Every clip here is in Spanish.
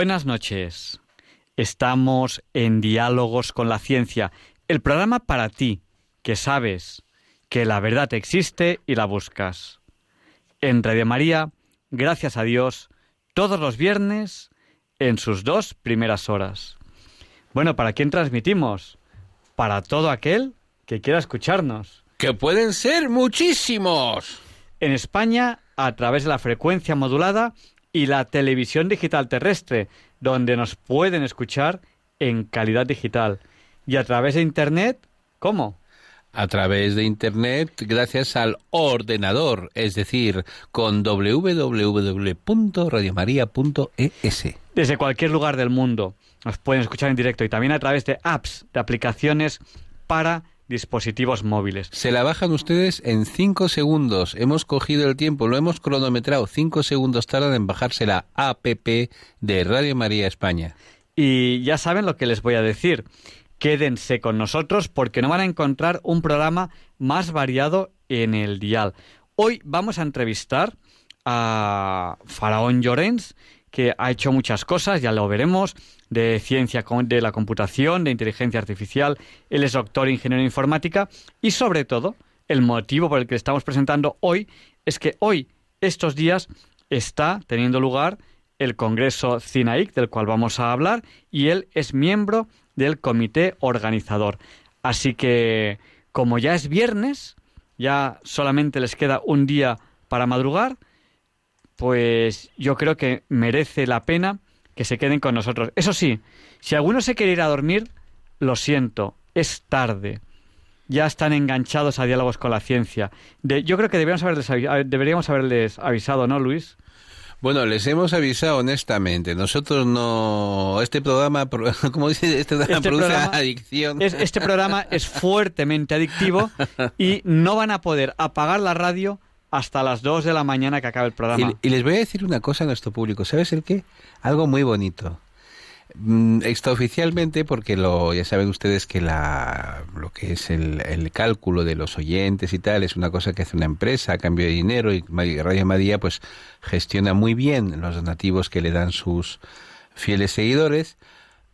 Buenas noches. Estamos en Diálogos con la Ciencia, el programa para ti, que sabes que la verdad existe y la buscas. En Radio María, gracias a Dios, todos los viernes en sus dos primeras horas. Bueno, ¿para quién transmitimos? Para todo aquel que quiera escucharnos. Que pueden ser muchísimos. En España, a través de la frecuencia modulada y la televisión digital terrestre, donde nos pueden escuchar en calidad digital. Y a través de Internet, ¿cómo? A través de Internet, gracias al ordenador, es decir, con www.radiomaria.es. Desde cualquier lugar del mundo nos pueden escuchar en directo y también a través de apps, de aplicaciones para dispositivos móviles. Se la bajan ustedes en cinco segundos. Hemos cogido el tiempo, lo hemos cronometrado. Cinco segundos tardan en bajarse la app de Radio María España. Y ya saben lo que les voy a decir. Quédense con nosotros porque no van a encontrar un programa más variado en el dial. Hoy vamos a entrevistar a Faraón Llorens, que ha hecho muchas cosas, ya lo veremos, de ciencia de la computación, de inteligencia artificial, él es doctor en ingeniería informática y sobre todo el motivo por el que le estamos presentando hoy es que hoy, estos días, está teniendo lugar el Congreso CINAIC, del cual vamos a hablar, y él es miembro del comité organizador. Así que, como ya es viernes, ya solamente les queda un día para madrugar, pues yo creo que merece la pena que se queden con nosotros. Eso sí, si alguno se quiere ir a dormir, lo siento, es tarde. Ya están enganchados a diálogos con la ciencia. De, yo creo que deberíamos haberles, deberíamos haberles avisado, ¿no, Luis? Bueno, les hemos avisado honestamente. Nosotros no. Este programa, como dice, este programa este produce adicción. este programa es fuertemente adictivo y no van a poder apagar la radio hasta las 2 de la mañana que acabe el programa. Y, les voy a decir una cosa a nuestro público. ¿Sabes el qué? Algo muy bonito. Mm, extraoficialmente, porque lo, ya saben ustedes que la, lo que es el, el, cálculo de los oyentes y tal es una cosa que hace una empresa a cambio de dinero y Radio María pues gestiona muy bien los donativos que le dan sus fieles seguidores.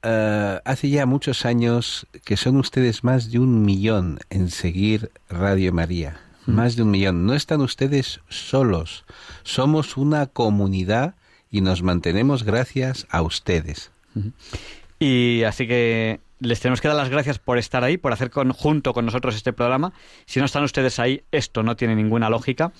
Uh, hace ya muchos años que son ustedes más de un millón en seguir Radio María más de un millón. No están ustedes solos. Somos una comunidad y nos mantenemos gracias a ustedes. Y así que les tenemos que dar las gracias por estar ahí, por hacer junto con nosotros este programa. Si no están ustedes ahí, esto no tiene ninguna lógica.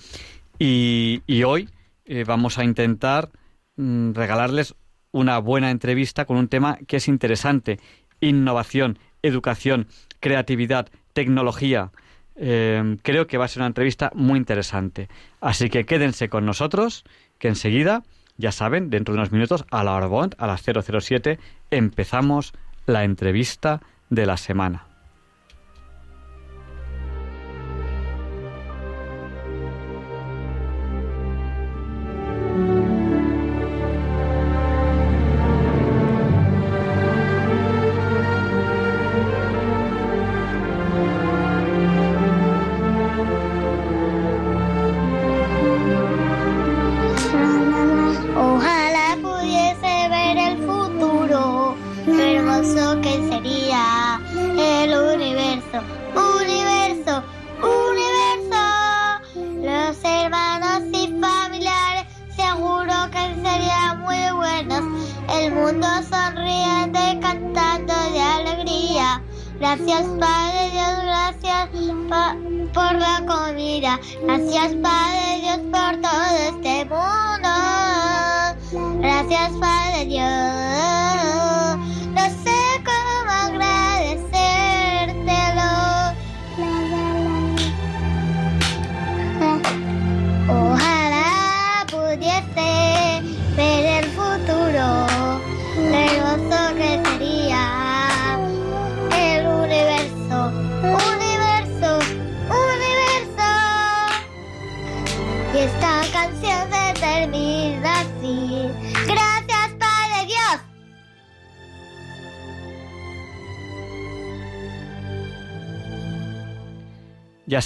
Y, hoy eh, vamos a intentar mm, regalarles una buena entrevista con un tema que es interesante. Innovación, educación, creatividad, tecnología. Eh, creo que va a ser una entrevista muy interesante. Así que quédense con nosotros, que enseguida, ya saben, dentro de unos minutos, a la hora a las 007, empezamos la entrevista de la semana.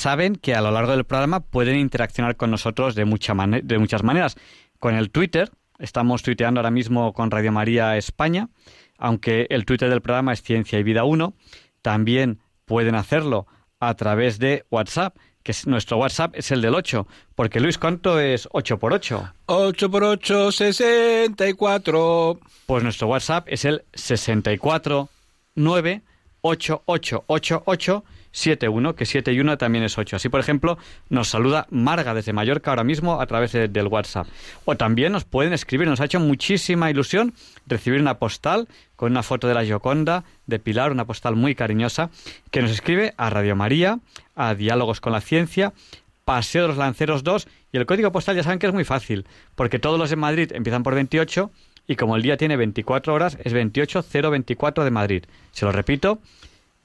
Saben que a lo largo del programa pueden interaccionar con nosotros de, mucha de muchas maneras. Con el Twitter, estamos tuiteando ahora mismo con Radio María España, aunque el Twitter del programa es Ciencia y Vida 1. También pueden hacerlo a través de WhatsApp, que es, nuestro WhatsApp es el del 8. Porque Luis, ¿cuánto es 8 por 8? 8 por 8, 64. Pues nuestro WhatsApp es el 64 9 71, que 7 y 1 también es 8. Así, por ejemplo, nos saluda Marga desde Mallorca ahora mismo a través del WhatsApp. O también nos pueden escribir. Nos ha hecho muchísima ilusión recibir una postal con una foto de la Gioconda, de Pilar, una postal muy cariñosa, que nos escribe a Radio María, a Diálogos con la Ciencia, Paseo de los Lanceros 2, y el código postal ya saben que es muy fácil, porque todos los en Madrid empiezan por 28, y como el día tiene 24 horas, es 28024 de Madrid. Se lo repito,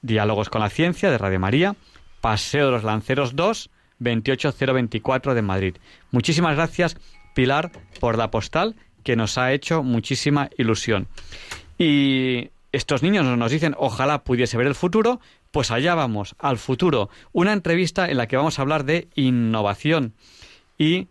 Diálogos con la Ciencia de Radio María, Paseo de los Lanceros 2, 28024 de Madrid. Muchísimas gracias, Pilar, por la postal que nos ha hecho muchísima ilusión. Y estos niños nos dicen, ojalá pudiese ver el futuro, pues allá vamos, al futuro. Una entrevista en la que vamos a hablar de innovación. Y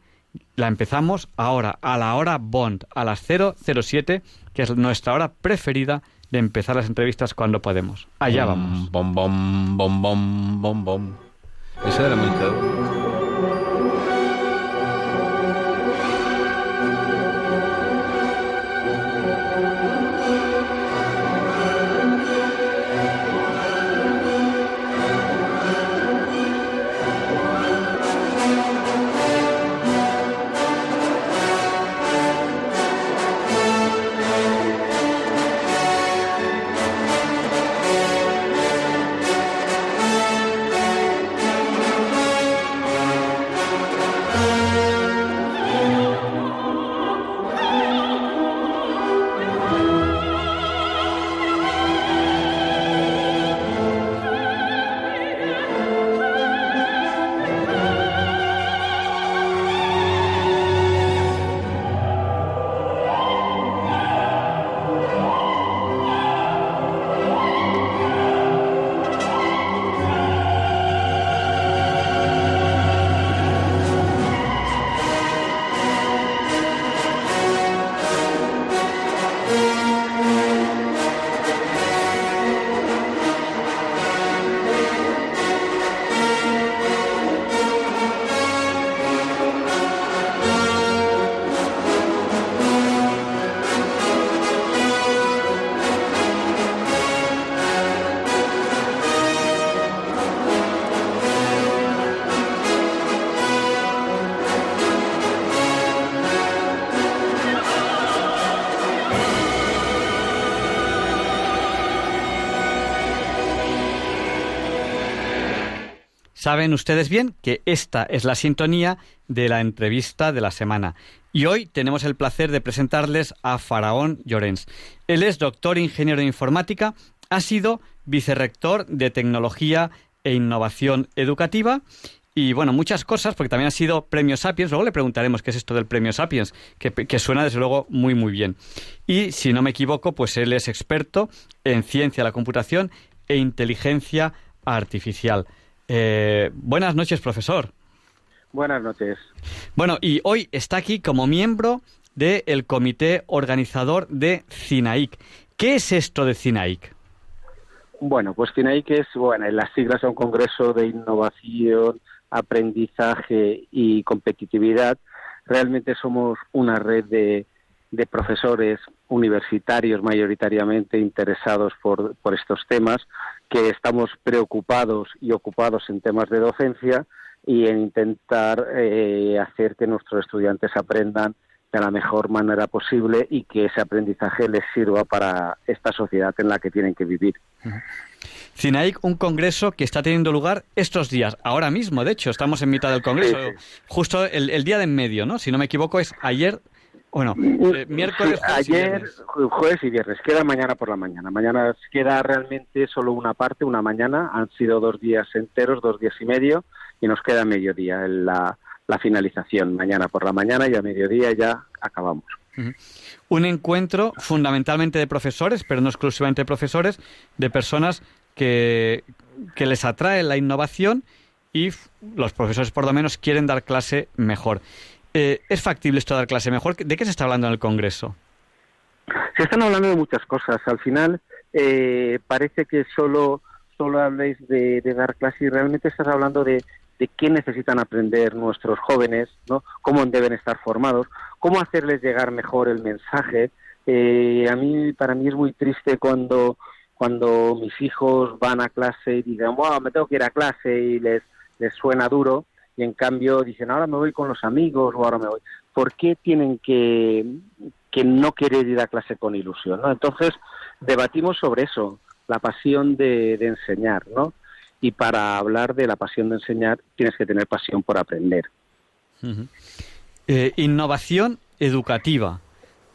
la empezamos ahora, a la hora Bond, a las 007, que es nuestra hora preferida de empezar las entrevistas cuando podemos. Allá vamos. Bom, bom, bom, bom, bom, bom. Era muy Saben ustedes bien que esta es la sintonía de la entrevista de la semana. Y hoy tenemos el placer de presentarles a Faraón Llorens. Él es doctor ingeniero de informática, ha sido vicerrector de tecnología e innovación educativa y bueno, muchas cosas, porque también ha sido premio Sapiens. Luego le preguntaremos qué es esto del premio Sapiens, que, que, suena desde luego muy, muy bien. Y si no me equivoco, pues él es experto en ciencia de la computación e inteligencia artificial. Eh, buenas noches, profesor. Buenas noches. Bueno, y hoy está aquí como miembro del comité organizador de CINAIC. ¿Qué es esto de CINAIC? Bueno, pues CINAIC es, bueno, las siglas de un congreso de innovación, aprendizaje y competitividad. Realmente somos una red de, de profesores universitarios mayoritariamente interesados por, por estos temas, que estamos preocupados y ocupados en temas de docencia y en intentar eh, hacer que nuestros estudiantes aprendan de la mejor manera posible y que ese aprendizaje les sirva para esta sociedad en la que tienen que vivir. CINAIC, un congreso que está teniendo lugar estos días, ahora mismo, de hecho, estamos en mitad del congreso, justo el, el, día de en medio, ¿no? Si no me equivoco, es ayer bueno, eh, miércoles, ayer, jueves y viernes. Queda mañana por la mañana. Mañana queda realmente solo una parte, una mañana. Han sido dos días enteros, dos días y medio, y nos queda mediodía. La, la finalización. Mañana por la mañana y a mediodía ya acabamos. Un encuentro fundamentalmente de profesores, pero no exclusivamente de profesores, de personas que, que les atrae la innovación y los profesores por lo menos quieren dar clase mejor. Eh, ¿Es factible esto dar clase mejor? ¿De qué se está hablando en el Congreso? Se están hablando de muchas cosas. Al final eh, parece que solo, solo habléis de, dar clase y realmente estás hablando de, de qué necesitan aprender nuestros jóvenes, ¿no? cómo deben estar formados, cómo hacerles llegar mejor el mensaje. Eh, a mí, para mí es muy triste cuando, cuando mis hijos van a clase y digan, wow, me tengo que ir a clase y les, les suena duro y en cambio dicen, ahora me voy con los amigos o ahora me voy. ¿Por qué tienen que, que no querer ir a clase con ilusión? ¿no? Entonces, debatimos sobre eso, la pasión de, de enseñar, ¿no? Y para hablar de la pasión de enseñar, tienes que tener pasión por aprender. Eh, innovación educativa.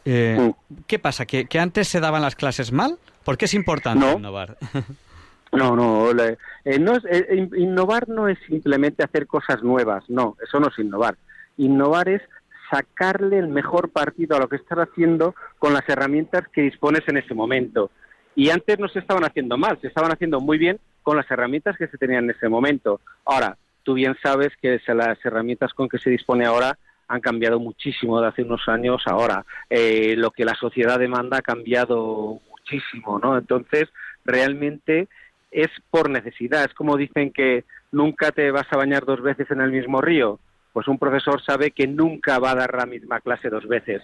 Eh. ¿Qué pasa? ¿Que, ¿Que, antes se daban las clases mal? ¿Por qué es importante innovar? No, no, eh, no es, eh, innovar no es simplemente hacer cosas nuevas, no, eso no es innovar. Innovar es sacarle el mejor partido a lo que estás haciendo con las herramientas que dispones en ese momento. Y antes no se estaban haciendo mal, se estaban haciendo muy bien con las herramientas que se tenían en ese momento. Ahora, tú bien sabes que las herramientas con que se dispone ahora han cambiado muchísimo de hace unos años ahora. Eh, lo que la sociedad demanda ha cambiado muchísimo, ¿no? Entonces, realmente es por necesidad. Es como dicen que nunca te vas a bañar dos veces en el mismo río. Pues un profesor sabe que nunca va a dar la misma clase dos veces.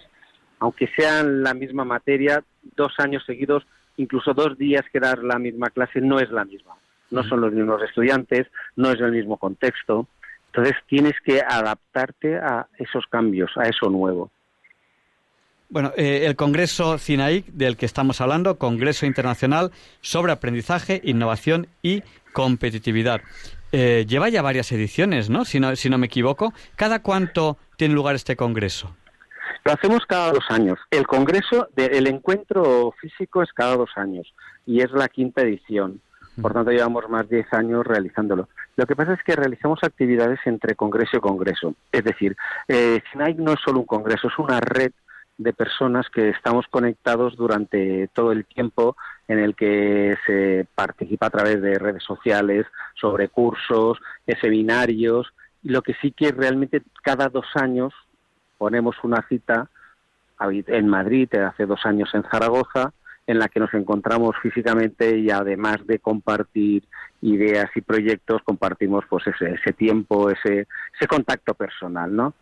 Aunque sean la misma materia, dos años seguidos, incluso dos días que dar la misma clase, no es la misma. No son los mismos estudiantes, no es el mismo contexto. Entonces tienes que adaptarte a esos cambios, a eso nuevo. Bueno, eh, el Congreso CINAIC del que estamos hablando, Congreso Internacional sobre Aprendizaje, Innovación y Competitividad. Eh, lleva ya varias ediciones, ¿no? Si, ¿no? si no me equivoco. ¿Cada cuánto tiene lugar este Congreso? Lo hacemos cada dos años. El Congreso, el encuentro físico es cada dos años y es la quinta edición. Por tanto, llevamos más de 10 años realizándolo. Lo que pasa es que realizamos actividades entre congreso y congreso. Es decir, eh, CINAIC no es solo un congreso, es una red de personas que estamos conectados durante todo el tiempo en el que se participa a través de redes sociales, sobre cursos, de seminarios. Y lo que sí que realmente cada dos años ponemos una cita en Madrid, hace dos años en Zaragoza, en la que nos encontramos físicamente y además de compartir ideas y proyectos, compartimos pues ese, ese tiempo, ese, ese contacto personal, ¿no?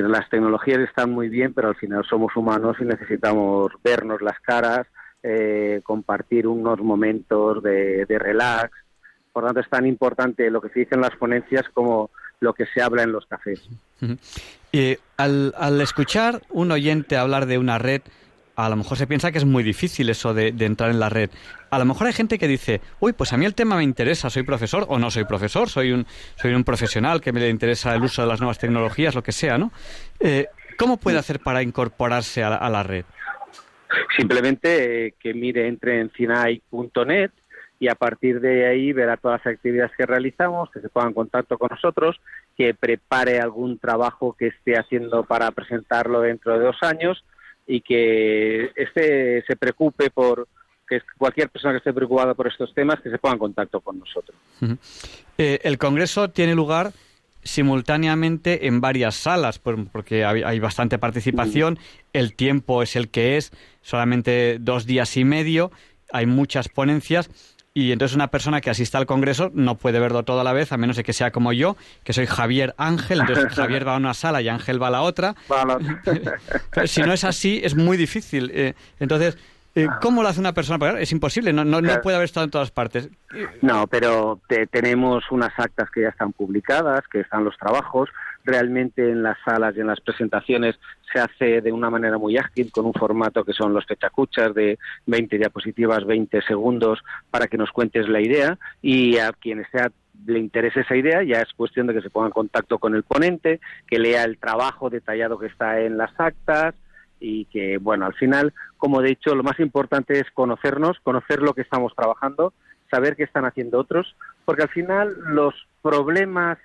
las tecnologías están muy bien, pero al final somos humanos y necesitamos vernos las caras, eh, compartir unos momentos de, relax. Por tanto, es tan importante lo que se dice en las ponencias como lo que se habla en los cafés. Y al, al escuchar un oyente hablar de una red, a lo mejor se piensa que es muy difícil eso de, entrar en la red. A lo mejor hay gente que dice, uy, pues a mí el tema me interesa, soy profesor o no soy profesor, soy un, soy un profesional que me interesa el uso de las nuevas tecnologías, lo que sea, ¿no? Eh, ¿Cómo puede hacer para incorporarse a la, red? Simplemente eh, que mire, entre en cinai.net y a partir de ahí verá todas las actividades que realizamos, que se ponga en contacto con nosotros, que prepare algún trabajo que esté haciendo para presentarlo dentro de dos años y que este se preocupe por que cualquier persona que esté preocupada por estos temas que se ponga en contacto con nosotros. Eh, el Congreso tiene lugar simultáneamente en varias salas, porque hay, bastante participación, el tiempo es el que es, solamente dos días y medio, hay muchas ponencias y entonces una persona que asista al Congreso no puede verlo todo a la vez, a menos de que sea como yo, que soy Javier Ángel, entonces Javier va a una sala y Ángel va a la otra. si no es así, es muy difícil. Eh, entonces, eh, ¿Cómo lo hace una persona? Es imposible, no, no, puede haber estado en todas partes. No, pero tenemos unas actas que ya están publicadas, que están los trabajos. Realmente en las salas y en las presentaciones se hace de una manera muy ágil, con un formato que son los fechacuchas de 20 diapositivas, 20 segundos, para que nos cuentes la idea. Y a quien sea le interese esa idea, ya es cuestión de que se ponga en contacto con el ponente, que lea el trabajo detallado que está en las actas, y que, bueno, al final, como he dicho, lo más importante es conocernos, conocer lo que estamos trabajando, saber qué están haciendo otros, porque al final los problemas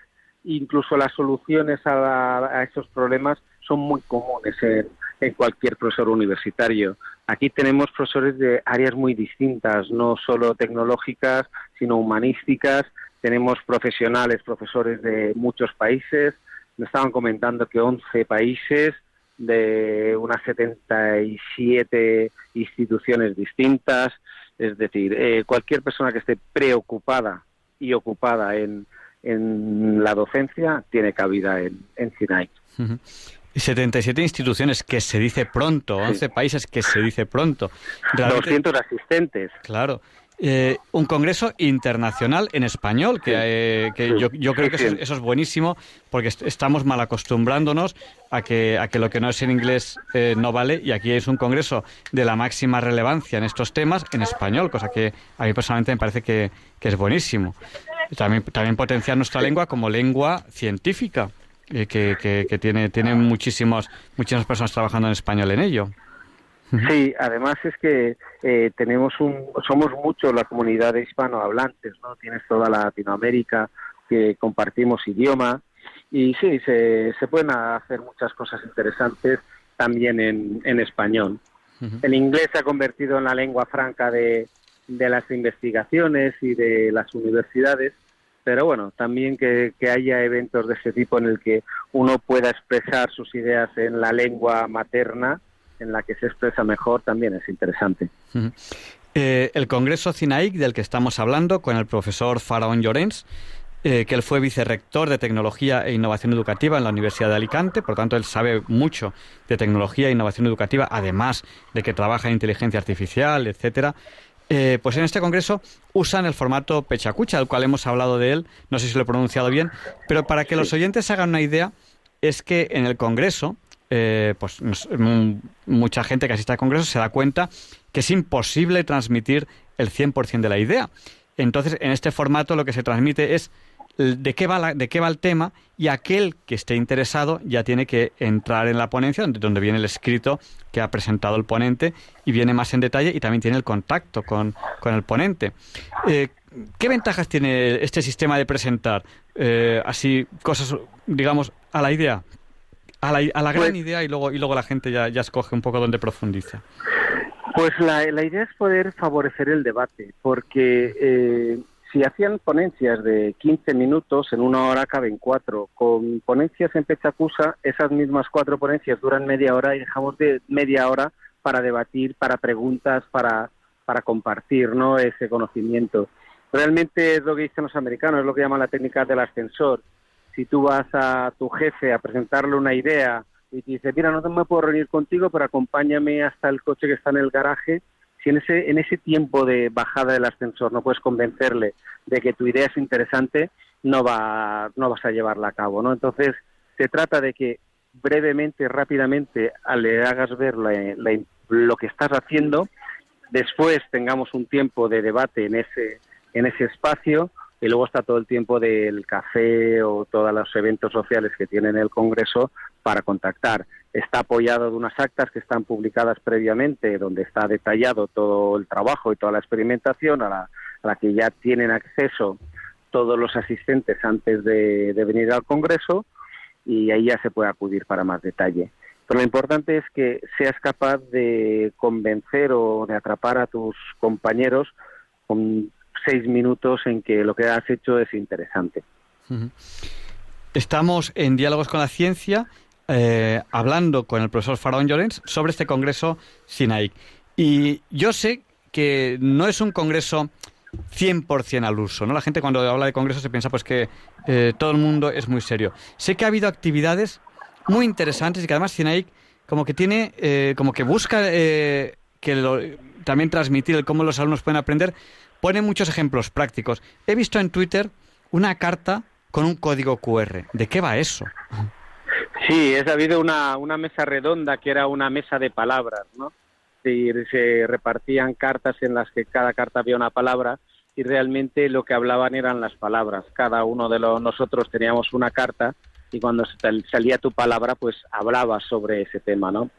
incluso las soluciones a, esos problemas son muy comunes en, en cualquier profesor universitario. Aquí tenemos profesores de áreas muy distintas, no solo tecnológicas, sino humanísticas. Tenemos profesionales, profesores de muchos países. Me estaban comentando que 11 países de unas 77 instituciones distintas. Es decir, eh, cualquier persona que esté preocupada y ocupada en, en la docencia tiene cabida en, en SINAI. Y 77 instituciones, que se dice pronto, 11 países, que se dice pronto. 200 asistentes. Claro. Eh, un congreso internacional en español, que, eh, yo, creo que eso, es buenísimo, porque estamos mal acostumbrándonos a que, a que lo que no es en inglés eh, no vale, y aquí es un congreso de la máxima relevancia en estos temas en español, cosa que a mí personalmente me parece que, que es buenísimo. También, también potenciar nuestra lengua como lengua científica. Eh, que, que, tiene, tiene muchísimos, muchísimas personas trabajando en español en ello. Sí, además es que eh, tenemos un, somos mucho la comunidad de hispanohablantes, ¿no? Tienes toda Latinoamérica que compartimos idioma y sí, se, se pueden hacer muchas cosas interesantes también en, en español. El inglés se ha convertido en la lengua franca de, de las investigaciones y de las universidades pero bueno, también que, haya eventos de ese tipo en el que uno pueda expresar sus ideas en la lengua materna, en la que se expresa mejor, también es interesante. Eh, el Congreso CINAIC del que estamos hablando con el profesor Faraón Llorens, eh, que él fue vicerrector de Tecnología e Innovación Educativa en la Universidad de Alicante, por tanto él sabe mucho de tecnología e innovación educativa, además de que trabaja en inteligencia artificial, etcétera. Eh, pues en este congreso usan el formato Pechacucha, al cual hemos hablado de él, no sé si lo he pronunciado bien, pero para que los oyentes hagan una idea, es que en el congreso, eh, pues mucha gente que asiste al congreso se da cuenta que es imposible transmitir el 100% de la idea. Entonces, en este formato lo que se transmite es de qué, va de qué va el tema y aquel que esté interesado ya tiene que entrar en la ponencia donde, viene el escrito que ha presentado el ponente y viene más en detalle y también tiene el contacto con, el ponente. Eh, ¿Qué ventajas tiene este sistema de presentar eh, así cosas, digamos, a la idea? A la, a la gran pues idea y luego, y luego la gente ya, ya escoge un poco dónde profundiza. Pues la, la idea es poder favorecer el debate, porque eh, si hacían ponencias de 15 minutos, en una hora caben cuatro. Con ponencias en Pechacusa, esas mismas cuatro ponencias duran media hora y dejamos de media hora para debatir, para preguntas, para, para compartir ¿no? ese conocimiento. Realmente es lo que dicen los americanos, es lo que llaman la técnica del ascensor. Si tú vas a tu jefe a presentarle una idea y te dice, mira, no me puedo reunir contigo, pero acompáñame hasta el coche que está en el garaje, si en ese, en ese tiempo de bajada del ascensor no puedes convencerle de que tu idea es interesante, no, va, no vas a llevarla a cabo, ¿no? Entonces, se trata de que brevemente, rápidamente, le hagas ver lo que estás haciendo, después tengamos un tiempo de debate en ese, en ese espacio, y luego está todo el tiempo del café o todos los eventos sociales que tiene el Congreso para contactar está apoyado de unas actas que están publicadas previamente, donde está detallado todo el trabajo y toda la experimentación a la, que ya tienen acceso todos los asistentes antes de, venir al Congreso y ahí ya se puede acudir para más detalle. Pero lo importante es que seas capaz de convencer o de atrapar a tus compañeros con seis minutos en que lo que has hecho es interesante. Estamos en Diálogos con la Ciencia eh, hablando con el profesor Faraón Llorens sobre este congreso SINAIC. Y yo sé que no es un congreso 100% al uso, ¿no? La gente cuando habla de congreso se piensa pues que eh, todo el mundo es muy serio. Sé que ha habido actividades muy interesantes y que además SINAIC como que tiene, eh, como que busca que también transmitir cómo los alumnos pueden aprender, pone muchos ejemplos prácticos. He visto en Twitter una carta con un código QR. ¿De qué va eso? Sí, es habido una, una mesa redonda que era una mesa de palabras, ¿no? Sí, se repartían cartas en las que cada carta había una palabra y realmente lo que hablaban eran las palabras. Cada uno de los, nosotros teníamos una carta y cuando salía tu palabra, pues hablabas sobre ese tema, ¿no?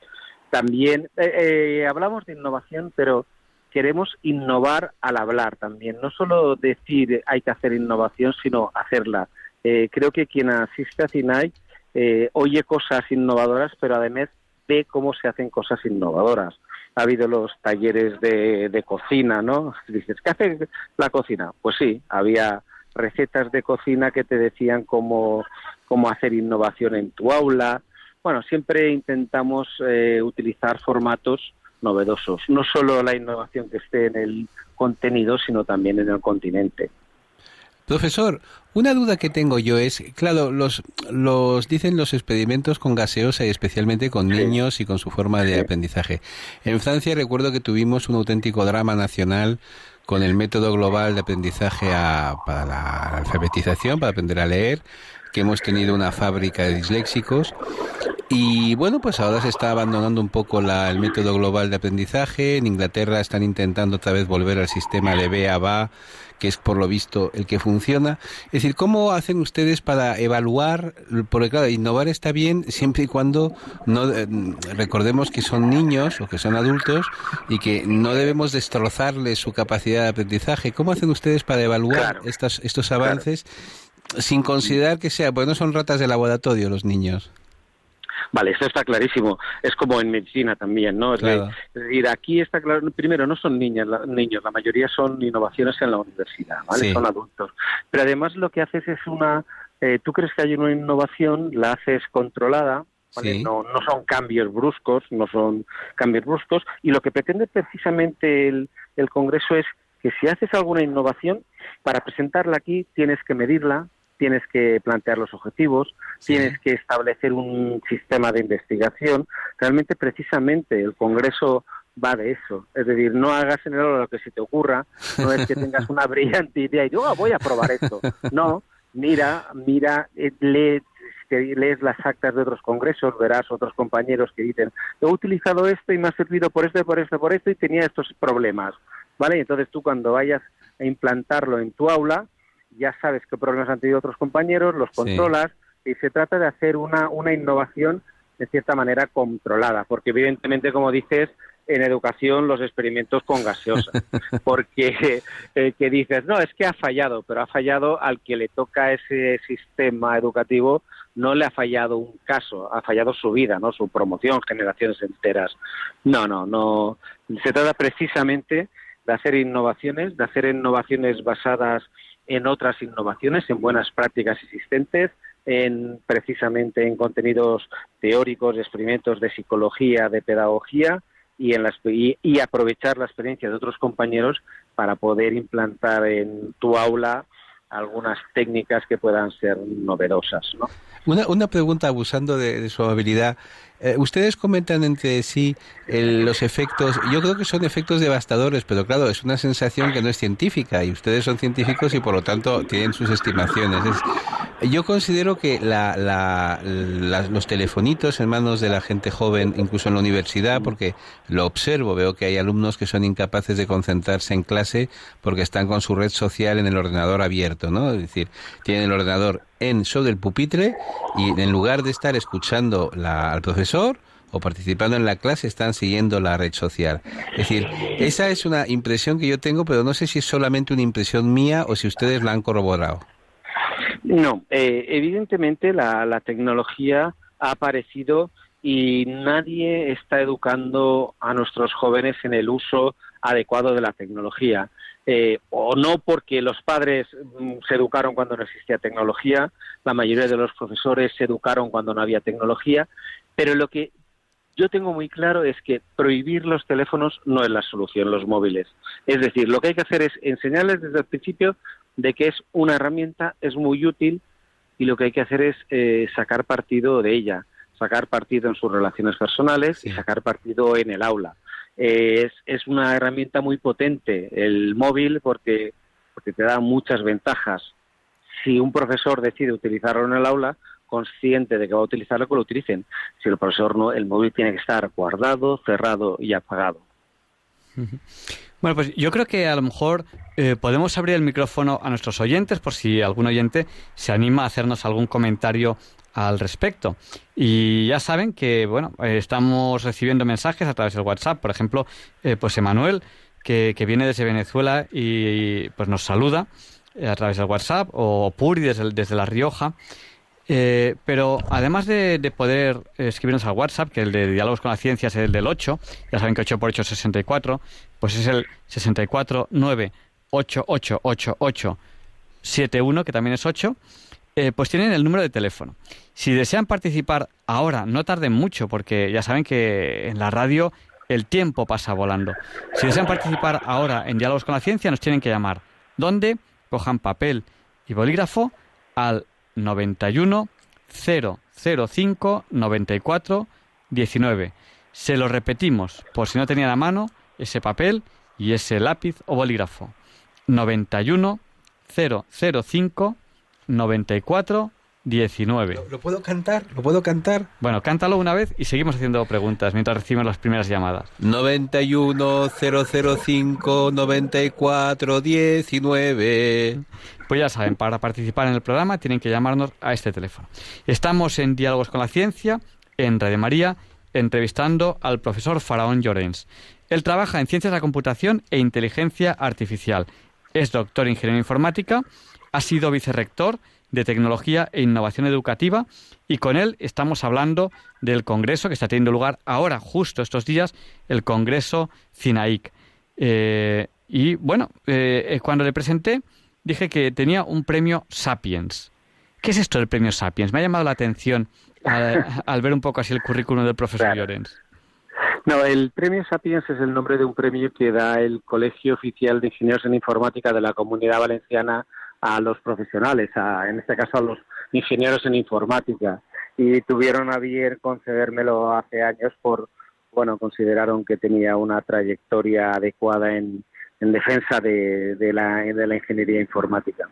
También eh, eh, hablamos de innovación, pero queremos innovar al hablar también. No solo decir hay que hacer innovación, sino hacerla eh, creo que quien asiste a CINAI eh, oye cosas innovadoras, pero además ve cómo se hacen cosas innovadoras. Ha habido los talleres de, cocina, ¿no? Dices, ¿qué hace la cocina? Pues sí, había recetas de cocina que te decían cómo, cómo hacer innovación en tu aula. Bueno, siempre intentamos eh, utilizar formatos novedosos, no solo la innovación que esté en el contenido, sino también en el continente. Profesor, una duda que tengo yo es, claro, los, los dicen los experimentos con gaseosa y especialmente con niños y con su forma de aprendizaje. En Francia recuerdo que tuvimos un auténtico drama nacional con el método global de aprendizaje para la alfabetización, para aprender a leer, que hemos tenido una fábrica de disléxicos y bueno, pues ahora se está abandonando un poco la, el método global de aprendizaje. En Inglaterra están intentando otra vez volver al sistema de B a BA, que es por lo visto el que funciona. Es decir, ¿cómo hacen ustedes para evaluar? Porque claro, innovar está bien siempre y cuando no eh, recordemos que son niños o que son adultos y que no debemos destrozarles su capacidad de aprendizaje. ¿Cómo hacen ustedes para evaluar estas, estos avances sin considerar que sea, pues no son ratas de laboratorio los niños? Vale, eso está clarísimo. Es como en medicina también, ¿no? Es, decir, aquí está claro, primero, no son niñas, niños, la mayoría son innovaciones en la universidad, ¿vale? Son adultos. Pero además lo que haces es una, eh, tú crees que hay una innovación, la haces controlada, ¿vale? No, no son cambios bruscos, no son cambios bruscos, y lo que pretende precisamente el, el Congreso es que si haces alguna innovación, para presentarla aquí tienes que medirla, tienes que plantear los objetivos, tienes que establecer un sistema de investigación. Realmente, precisamente, el Congreso va de eso. Es decir, no hagas en el lo que se te ocurra, no es que tengas una brillante idea y digo, oh, voy a probar esto. No, mira, mira, eh, lee, lees las actas de otros congresos, verás otros compañeros que dicen, he utilizado esto y me ha servido por esto, por esto, por esto y tenía estos problemas. ¿Vale? Entonces tú cuando vayas a implantarlo en tu aula, ya sabes qué problemas han tenido otros compañeros, los controlas y se trata de hacer una, una innovación de cierta manera controlada, porque evidentemente, como dices, en educación los experimentos con gaseosa, porque eh, que dices, no, es que ha fallado, pero ha fallado al que le toca ese sistema educativo, no le ha fallado un caso, ha fallado su vida, ¿no? Su promoción, generaciones enteras. No, no, no. Se trata precisamente de hacer innovaciones, de hacer innovaciones basadas en otras innovaciones, en buenas prácticas existentes, en precisamente en contenidos teóricos, experimentos de psicología, de pedagogía y, en y, aprovechar la experiencia de otros compañeros para poder implantar en tu aula algunas técnicas que puedan ser novedosas. ¿no? Una, una pregunta abusando de su habilidad. Eh, ustedes comentan entre sí los efectos, yo creo que son efectos devastadores, pero claro, es una sensación que no es científica y ustedes son científicos y por lo tanto tienen sus estimaciones. yo considero que los telefonitos en manos de la gente joven, incluso en la universidad, porque lo observo, veo que hay alumnos que son incapaces de concentrarse en clase porque están con su red social en el ordenador abierto, ¿no? Es decir, tienen el ordenador en sobre el pupitre y en lugar de estar escuchando al profesor o participando en la clase están siguiendo la red social. Es decir, esa es una impresión que yo tengo, pero no sé si es solamente una impresión mía o si ustedes la han corroborado. No, eh, evidentemente la, la tecnología ha aparecido y nadie está educando a nuestros jóvenes en el uso adecuado de la tecnología. Eh, o no porque los padres mm, se educaron cuando no existía tecnología, la mayoría de los profesores se educaron cuando no había tecnología, pero lo que yo tengo muy claro es que prohibir los teléfonos no es la solución, los móviles. Es decir, lo que hay que hacer es enseñarles desde el principio de que es una herramienta, es muy útil y lo que hay que hacer es eh, sacar partido de ella, sacar partido en sus relaciones personales y sacar partido en el aula es, es una herramienta muy potente el móvil porque, porque te da muchas ventajas. Si un profesor decide utilizarlo en el aula, consciente de que va a utilizarlo, que lo utilicen. Si el profesor no, el móvil tiene que estar guardado, cerrado y apagado. Bueno, pues yo creo que a lo mejor eh, podemos abrir el micrófono a nuestros oyentes por si algún oyente se anima a hacernos algún comentario al respecto. Y ya saben que, bueno, eh, estamos recibiendo mensajes a través del WhatsApp. Por ejemplo, eh, pues Emanuel, que, que, viene desde Venezuela y pues nos saluda. a través del WhatsApp o Puri desde, desde La Rioja. Eh, pero además de, poder escribirnos al WhatsApp, que el de Diálogos con la Ciencia es el del 8, ya saben que 8 por 8 es 64, pues es el 649888871, que también es 8, eh, pues tienen el número de teléfono. Si desean participar ahora, no tarden mucho, porque ya saben que en la radio el tiempo pasa volando. Si desean participar ahora en Diálogos con la Ciencia, nos tienen que llamar. ¿Dónde? Cojan papel y bolígrafo al 91 005 94 19. Se lo repetimos, por si no tenían a mano, ese papel y ese lápiz o bolígrafo. 91 005 94 19. ¿Lo, puedo cantar? ¿Lo puedo cantar? Bueno, cántalo una vez y seguimos haciendo preguntas mientras recibimos las primeras llamadas. 91 005 94 19. Pues ya saben, para participar en el programa tienen que llamarnos a este teléfono. Estamos en Diálogos con la Ciencia, en Radio María, entrevistando al profesor Faraón Llorens. Él trabaja en Ciencias de la Computación e Inteligencia Artificial. Es doctor en Ingeniería Informática, ha sido vicerrector de Tecnología e Innovación Educativa y con él estamos hablando del Congreso que está teniendo lugar ahora, justo estos días, el Congreso CINAIC. Eh, y bueno, eh, eh, cuando le presenté dije que tenía un premio Sapiens. ¿Qué es esto del premio Sapiens? Me ha llamado la atención al, ver un poco así el currículum del profesor Llorens. No, el premio Sapiens es el nombre de un premio que da el Colegio Oficial de Ingenieros en Informática de la Comunidad Valenciana a los profesionales, a, en este caso a los ingenieros en informática. Y tuvieron a bien concedérmelo hace años por, bueno, consideraron que tenía una trayectoria adecuada en, en defensa de, la, de la ingeniería informática.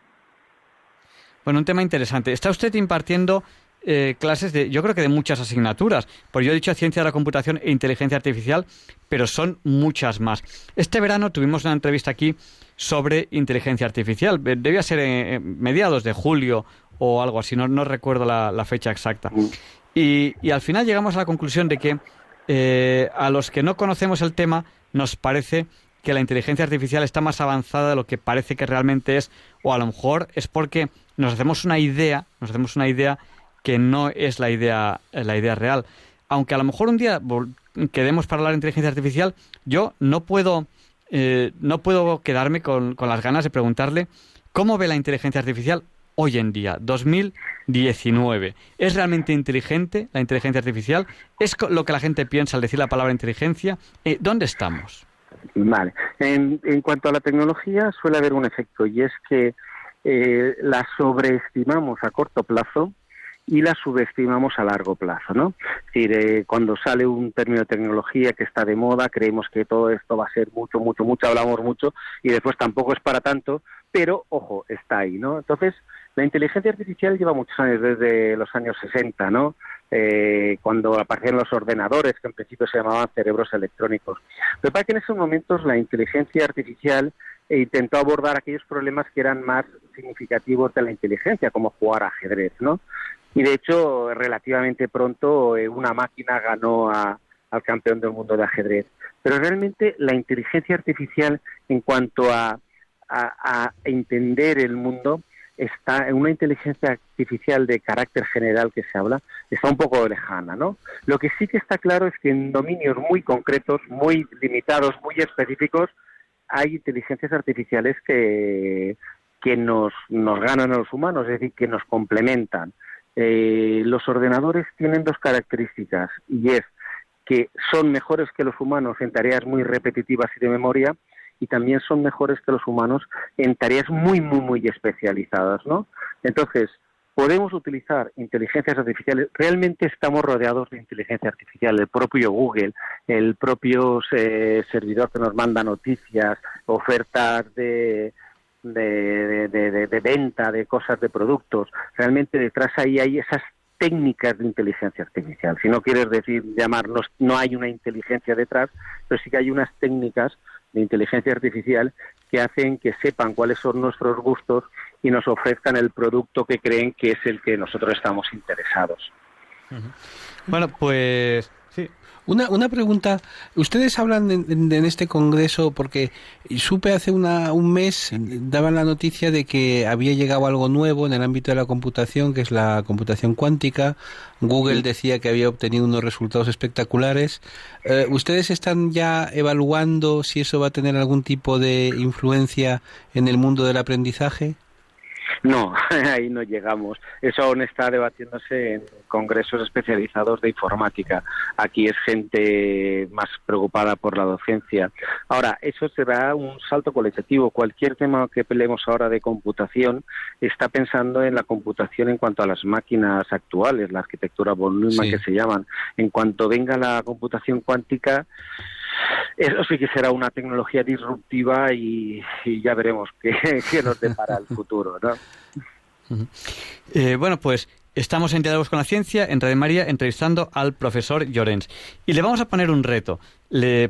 Bueno, un tema interesante. Está usted impartiendo eh, clases de, yo creo que de muchas asignaturas, porque yo he dicho ciencia de la computación e inteligencia artificial, pero son muchas más. Este verano tuvimos una entrevista aquí sobre inteligencia artificial. Debía ser en mediados de julio o algo así, no, no recuerdo la, fecha exacta. Y, y, al final llegamos a la conclusión de que eh, a los que no conocemos el tema nos parece que la inteligencia artificial está más avanzada de lo que parece que realmente es, o a lo mejor es porque nos hacemos una idea, nos hacemos una idea que no es la idea, la idea real. Aunque a lo mejor un día quedemos para hablar de inteligencia artificial, yo no puedo eh, no puedo quedarme con, las ganas de preguntarle cómo ve la inteligencia artificial hoy en día, 2019. ¿Es realmente inteligente la inteligencia artificial? ¿Es lo que la gente piensa al decir la palabra inteligencia? Eh, ¿Dónde estamos? Vale. En, cuanto a la tecnología, suele haber un efecto y es que eh, la sobreestimamos a corto plazo y la subestimamos a largo plazo, ¿no? Es decir, eh, cuando sale un término de tecnología que está de moda, creemos que todo esto va a ser mucho, mucho, mucho, hablamos mucho y después tampoco es para tanto, pero ojo, está ahí, ¿no? Entonces, la inteligencia artificial lleva muchos años, desde los años 60, ¿no? Eh, cuando aparecieron los ordenadores, que en principio se llamaban cerebros electrónicos. Pero para que en esos momentos la inteligencia artificial intentó abordar aquellos problemas que eran más significativos de la inteligencia, como jugar ajedrez, ¿no? Y de hecho, relativamente pronto eh, una máquina ganó al campeón del mundo de ajedrez. Pero realmente la inteligencia artificial en cuanto a, entender el mundo está en una inteligencia artificial de carácter general que se habla, está un poco lejana, ¿no? Lo que sí que está claro es que en dominios muy concretos, muy limitados, muy específicos, hay inteligencias artificiales que, que nos, nos ganan a los humanos, es decir, que nos complementan. Eh, los ordenadores tienen dos características y es que son mejores que los humanos en tareas muy repetitivas y de memoria y también son mejores que los humanos en tareas muy, muy, muy especializadas, ¿no? Entonces, podemos utilizar inteligencias artificiales. Realmente estamos rodeados de inteligencia artificial. El propio Google, el propio eh, servidor que nos manda noticias, ofertas de, de, venta de cosas, de productos. Realmente detrás ahí hay esas técnicas de inteligencia artificial. Si no quieres decir llamarnos, no hay una inteligencia detrás, pero sí que hay unas técnicas de inteligencia artificial que hacen que sepan cuáles son nuestros gustos y nos ofrezcan el producto que creen que es el que nosotros estamos interesados. Bueno, pues. Una, una pregunta, ustedes hablan en, en este congreso porque supe hace una, un mes, daban la noticia de que había llegado algo nuevo en el ámbito de la computación, que es la computación cuántica. Google decía que había obtenido unos resultados espectaculares. Eh, ¿Ustedes están ya evaluando si eso va a tener algún tipo de influencia en el mundo del aprendizaje? No, ahí no llegamos. Eso aún está debatiéndose en congresos especializados de informática. Aquí es gente más preocupada por la docencia. Ahora, eso será un salto cualitativo. Cualquier tema que peleemos ahora de computación está pensando en la computación en cuanto a las máquinas actuales, la arquitectura von Neumann que se llaman. En cuanto venga la computación cuántica, eso sí que será una tecnología disruptiva y, ya veremos qué, nos depara el futuro, ¿no? Eh, bueno, pues estamos en Diálogos con la Ciencia, en Radio María, entrevistando al profesor Llorens. Y le vamos a poner un reto,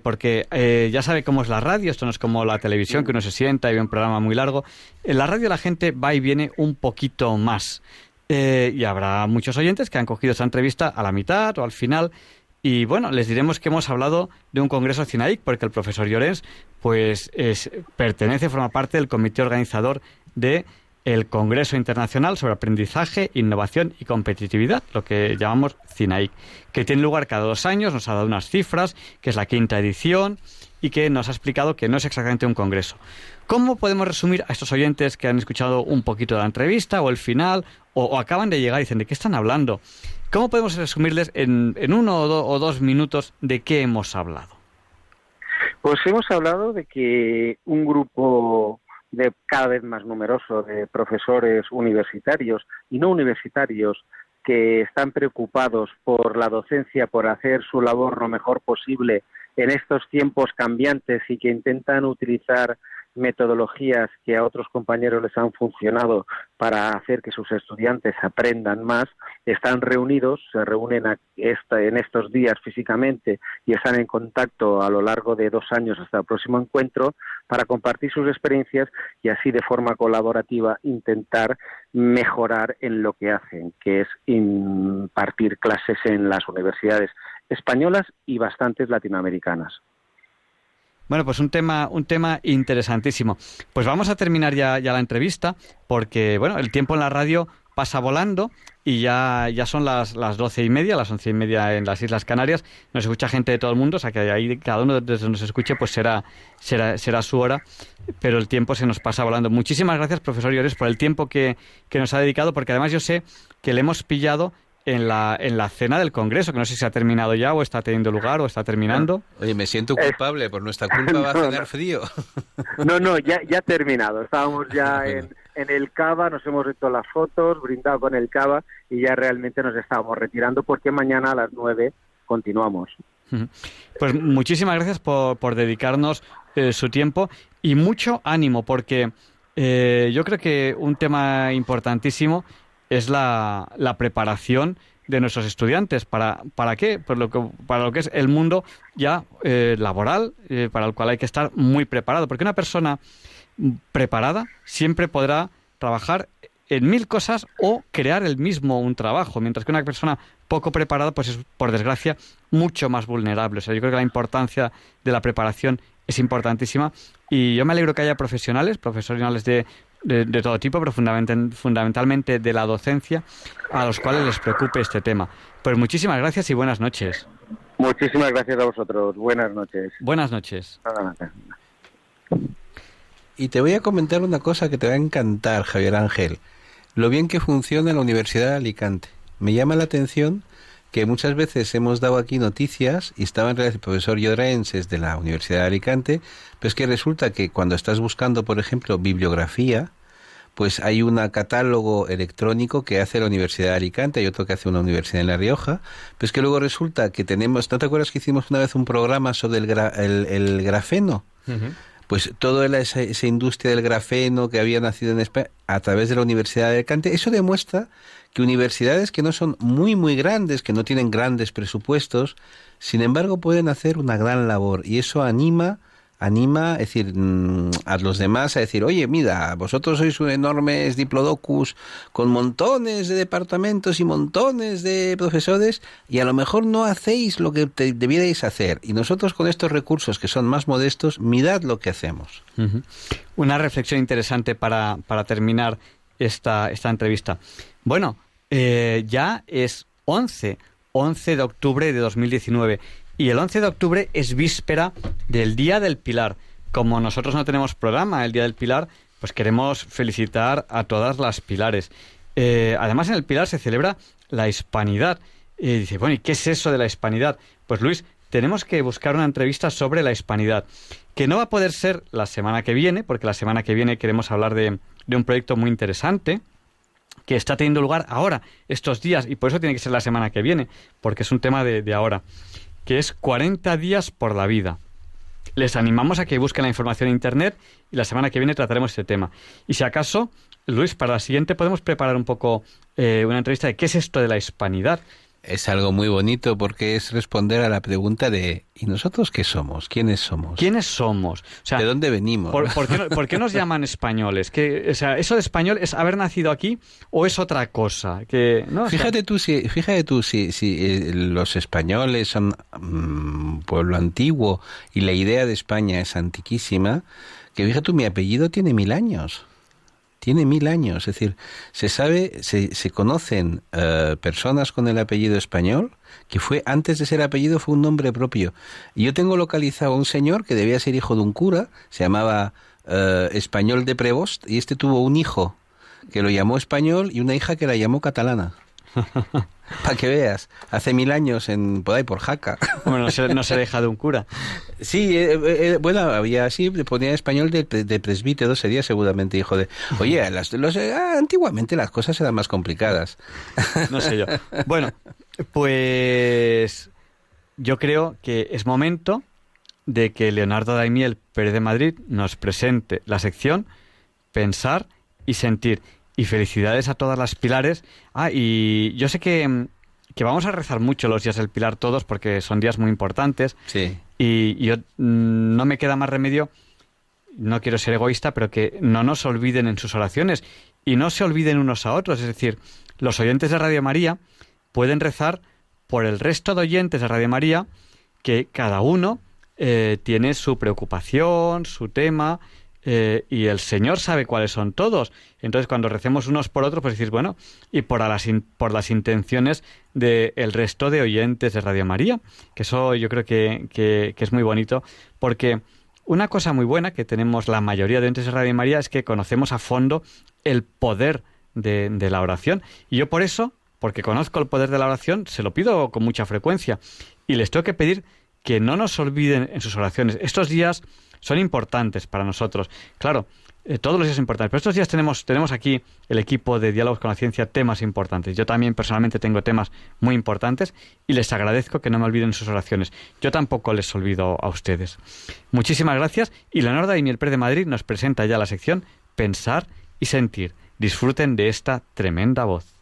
porque eh, ya sabe cómo es la radio, esto no es como la televisión, que uno se sienta y ve un programa muy largo. En la radio la gente va y viene un poquito más. Eh, y habrá muchos oyentes que han cogido esa entrevista a la mitad o al final y bueno, les diremos que hemos hablado de un congreso CINAIC, porque el profesor Llorens pues es, pertenece, forma parte del comité organizador de el Congreso Internacional sobre Aprendizaje, Innovación y Competitividad, lo que llamamos CINAIC, que tiene lugar cada dos años, nos ha dado unas cifras, que es la quinta edición, y que nos ha explicado que no es exactamente un congreso. ¿Cómo podemos resumir a estos oyentes que han escuchado un poquito de la entrevista o el final, o, o acaban de llegar y dicen, ¿de qué están hablando? ¿Cómo podemos resumirles en, uno o, dos minutos de qué hemos hablado? Pues hemos hablado de que un grupo de cada vez más numeroso de profesores universitarios y no universitarios que están preocupados por la docencia, por hacer su labor lo mejor posible en estos tiempos cambiantes y que intentan utilizar metodologías que a otros compañeros les han funcionado para hacer que sus estudiantes aprendan más, están reunidos, se reúnen en estos días físicamente y están en contacto a lo largo de dos años hasta el próximo encuentro para compartir sus experiencias y así de forma colaborativa intentar mejorar en lo que hacen, que es impartir clases en las universidades españolas y bastantes latinoamericanas. Bueno, pues un tema, un tema interesantísimo. Pues vamos a terminar ya, ya la entrevista, porque bueno, el tiempo en la radio pasa volando y ya, ya son las, doce y media, las once y media en las Islas Canarias. Nos escucha gente de todo el mundo, o sea que ahí cada uno donde se escuche pues será, será, será su hora, pero el tiempo se nos pasa volando. Muchísimas gracias, profesor Llores, por el tiempo que, que nos ha dedicado, porque además yo sé que le hemos pillado en la, en la cena del Congreso, que no sé si ha terminado ya o está teniendo lugar o está terminando. Oye, me siento culpable, por nuestra culpa va a tener frío. No, no, ya, ya ha terminado. Estábamos ya en, en el Cava, nos hemos hecho las fotos, brindado con el Cava y ya realmente nos estábamos retirando porque mañana a las nueve continuamos. Pues muchísimas gracias por, por dedicarnos eh, su tiempo y mucho ánimo porque eh, yo creo que un tema importantísimo es la, la preparación de nuestros estudiantes. ¿Para, para qué? Pues lo que, para lo que es el mundo ya eh, laboral, eh, para el cual hay que estar muy preparado. Porque una persona preparada siempre podrá trabajar en mil cosas o crear el mismo un trabajo, mientras que una persona poco preparada, pues es, por desgracia, mucho más vulnerable. O sea, yo creo que la importancia de la preparación es importantísima y yo me alegro que haya profesionales, profesionales de de, todo tipo, pero fundamentalmente de la docencia, a los cuales les preocupe este tema. Pues muchísimas gracias y buenas noches. Muchísimas gracias a vosotros. Buenas noches. Buenas noches. Y te voy a comentar una cosa que te va a encantar, Javier Ángel. Lo bien que funciona la Universidad de Alicante. Me llama la atención que muchas veces hemos dado aquí noticias y estaba en realidad el profesor Llorenses de la Universidad de Alicante, pero es que resulta que cuando estás buscando, por ejemplo, bibliografía, pues hay un catálogo electrónico que hace la Universidad de Alicante, hay otro que hace una universidad en La Rioja, pues que luego resulta que tenemos, ¿no te acuerdas que hicimos una vez un programa sobre el, el, grafeno? Pues toda esa, esa, industria del grafeno que había nacido en España a través de la Universidad de Alicante, eso demuestra que universidades que no son muy, muy grandes, que no tienen grandes presupuestos, sin embargo pueden hacer una gran labor y eso anima anima, es decir, mm, a los demás a decir, oye, mira, vosotros sois un enormes diplodocus con montones de departamentos y montones de profesores y a lo mejor no hacéis lo que debierais hacer. Y nosotros con estos recursos que son más modestos, mirad lo que hacemos. Una reflexión interesante para, para terminar esta, esta entrevista. Bueno, eh, ya es 11, 11 de octubre de 2019 y el 11 de octubre es víspera del Día del Pilar. Como nosotros no tenemos programa el Día del Pilar, pues queremos felicitar a todas las pilares. Eh, además, en el Pilar se celebra la hispanidad. Y dice, bueno, ¿y qué es eso de la hispanidad? Pues Luis, tenemos que buscar una entrevista sobre la hispanidad, que no va a poder ser la semana que viene, porque la semana que viene queremos hablar de, de un proyecto muy interesante que está teniendo lugar ahora, estos días, y por eso tiene que ser la semana que viene, porque es un tema de, de ahora que es 40 días por la vida. Les animamos a que busquen la información en Internet y la semana que viene trataremos este tema. Y si acaso, Luis, para la siguiente podemos preparar un poco eh, una entrevista de qué es esto de la hispanidad es algo muy bonito porque es responder a la pregunta de ¿y nosotros qué somos? ¿Quiénes somos? ¿Quiénes somos? ¿De dónde venimos? ¿por, qué, nos llaman españoles? o sea, ¿Eso de español es haber nacido aquí o es otra cosa? Que, ¿no? fíjate tú si, fíjate tú si, si eh, los españoles son un mm, pueblo antiguo y la idea de España es antiquísima, que fíjate tú, mi apellido tiene mil años tiene mil años. Es decir, se sabe, se, se conocen eh, personas con el apellido español que fue antes de ser apellido fue un nombre propio. Yo tengo localizado a un señor que debía ser hijo de un cura, se llamaba eh, Español de Prevost, y este tuvo un hijo que lo llamó español y una hija que la llamó catalana. Para que veas, hace mil años en por ahí por Jaca. Bueno, no se, deja de un cura. Sí, eh, eh, eh, bueno, había así, ponía español de, de, presbítero, sería seguramente hijo de... Oye, las, los, ah, antiguamente las cosas eran más complicadas. No sé yo. Bueno, pues yo creo que es momento de que Leonardo Daimiel Pérez de Madrid nos presente la sección Pensar y Sentir y felicidades a todas las pilares. Ah, y yo sé que, que vamos a rezar mucho los días del pilar todos porque son días muy importantes. Sí. Y, yo mm, no me queda más remedio, no quiero ser egoísta, pero que no nos olviden en sus oraciones y no se olviden unos a otros. Es decir, los oyentes de Radio María pueden rezar por el resto de oyentes de Radio María que cada uno eh, tiene su preocupación, su tema, eh, y el Señor sabe cuáles son todos. Entonces, cuando recemos unos por otros, pues decís, bueno, y por, las, por las intenciones del resto de oyentes de Radio María, que eso yo creo que, que, es muy bonito, porque una cosa muy buena que tenemos la mayoría de oyentes de Radio María es que conocemos a fondo el poder de, de la oración. Y yo por eso, porque conozco el poder de la oración, se lo pido con mucha frecuencia. Y les tengo que pedir que no nos olviden en sus oraciones. Estos días son importantes para nosotros. Claro, eh, todos los días importantes, pero estos días tenemos, tenemos aquí el equipo de Diálogos con la Ciencia temas importantes. Yo también personalmente tengo temas muy importantes y les agradezco que no me olviden sus oraciones. Yo tampoco les olvido a ustedes. Muchísimas gracias y Leonardo el Pérez de Madrid nos presenta ya la sección Pensar y Sentir. Disfruten de esta tremenda voz.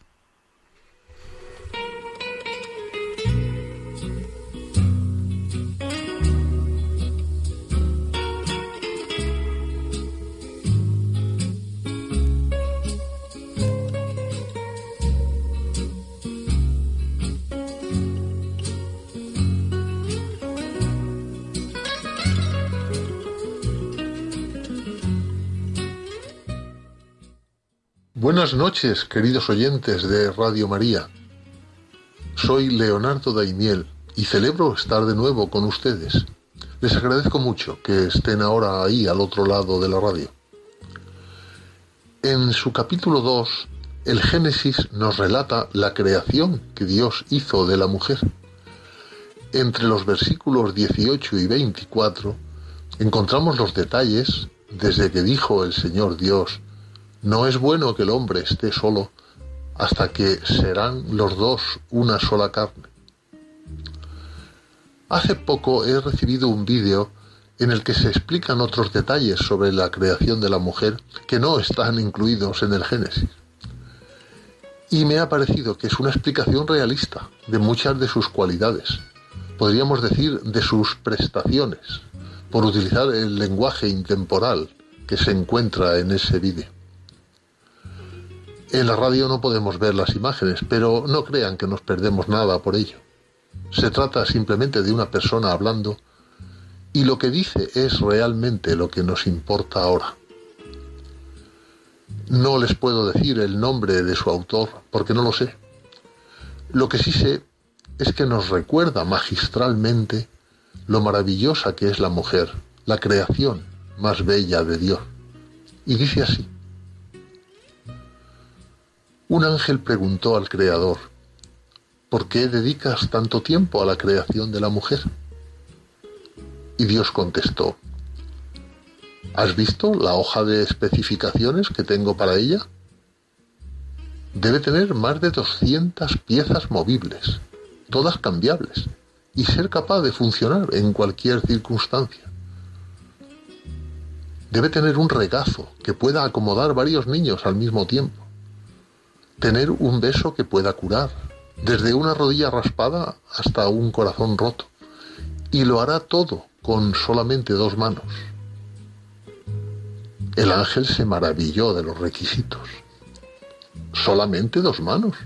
Buenas noches, queridos oyentes de Radio María. Soy Leonardo Daimiel y celebro estar de nuevo con ustedes. Les agradezco mucho que estén ahora ahí al otro lado de la radio. En su capítulo 2, el Génesis nos relata la creación que Dios hizo de la mujer. Entre los versículos 18 y 24 encontramos los detalles desde que dijo el Señor Dios, no es bueno que el hombre esté solo hasta que serán los dos una sola carne. Hace poco he recibido un vídeo en el que se explican otros detalles sobre la creación de la mujer que no están incluidos en el Génesis. Y me ha parecido que es una explicación realista de muchas de sus cualidades, podríamos decir de sus prestaciones, por utilizar el lenguaje intemporal que se encuentra en ese vídeo. En la radio no podemos ver las imágenes, pero no crean que nos perdemos nada por ello. Se trata simplemente de una persona hablando y lo que dice es realmente lo que nos importa ahora. No les puedo decir el nombre de su autor porque no lo sé. Lo que sí sé es que nos recuerda magistralmente lo maravillosa que es la mujer, la creación más bella de Dios. Y dice así. Un ángel preguntó al Creador, ¿por qué dedicas tanto tiempo a la creación de la mujer? Y Dios contestó, ¿has visto la hoja de especificaciones que tengo para ella? Debe tener más de 200 piezas movibles, todas cambiables, y ser capaz de funcionar en cualquier circunstancia. Debe tener un regazo que pueda acomodar varios niños al mismo tiempo tener un beso que pueda curar, desde una rodilla raspada hasta un corazón roto. Y lo hará todo con solamente dos manos. El ángel se maravilló de los requisitos. Solamente dos manos.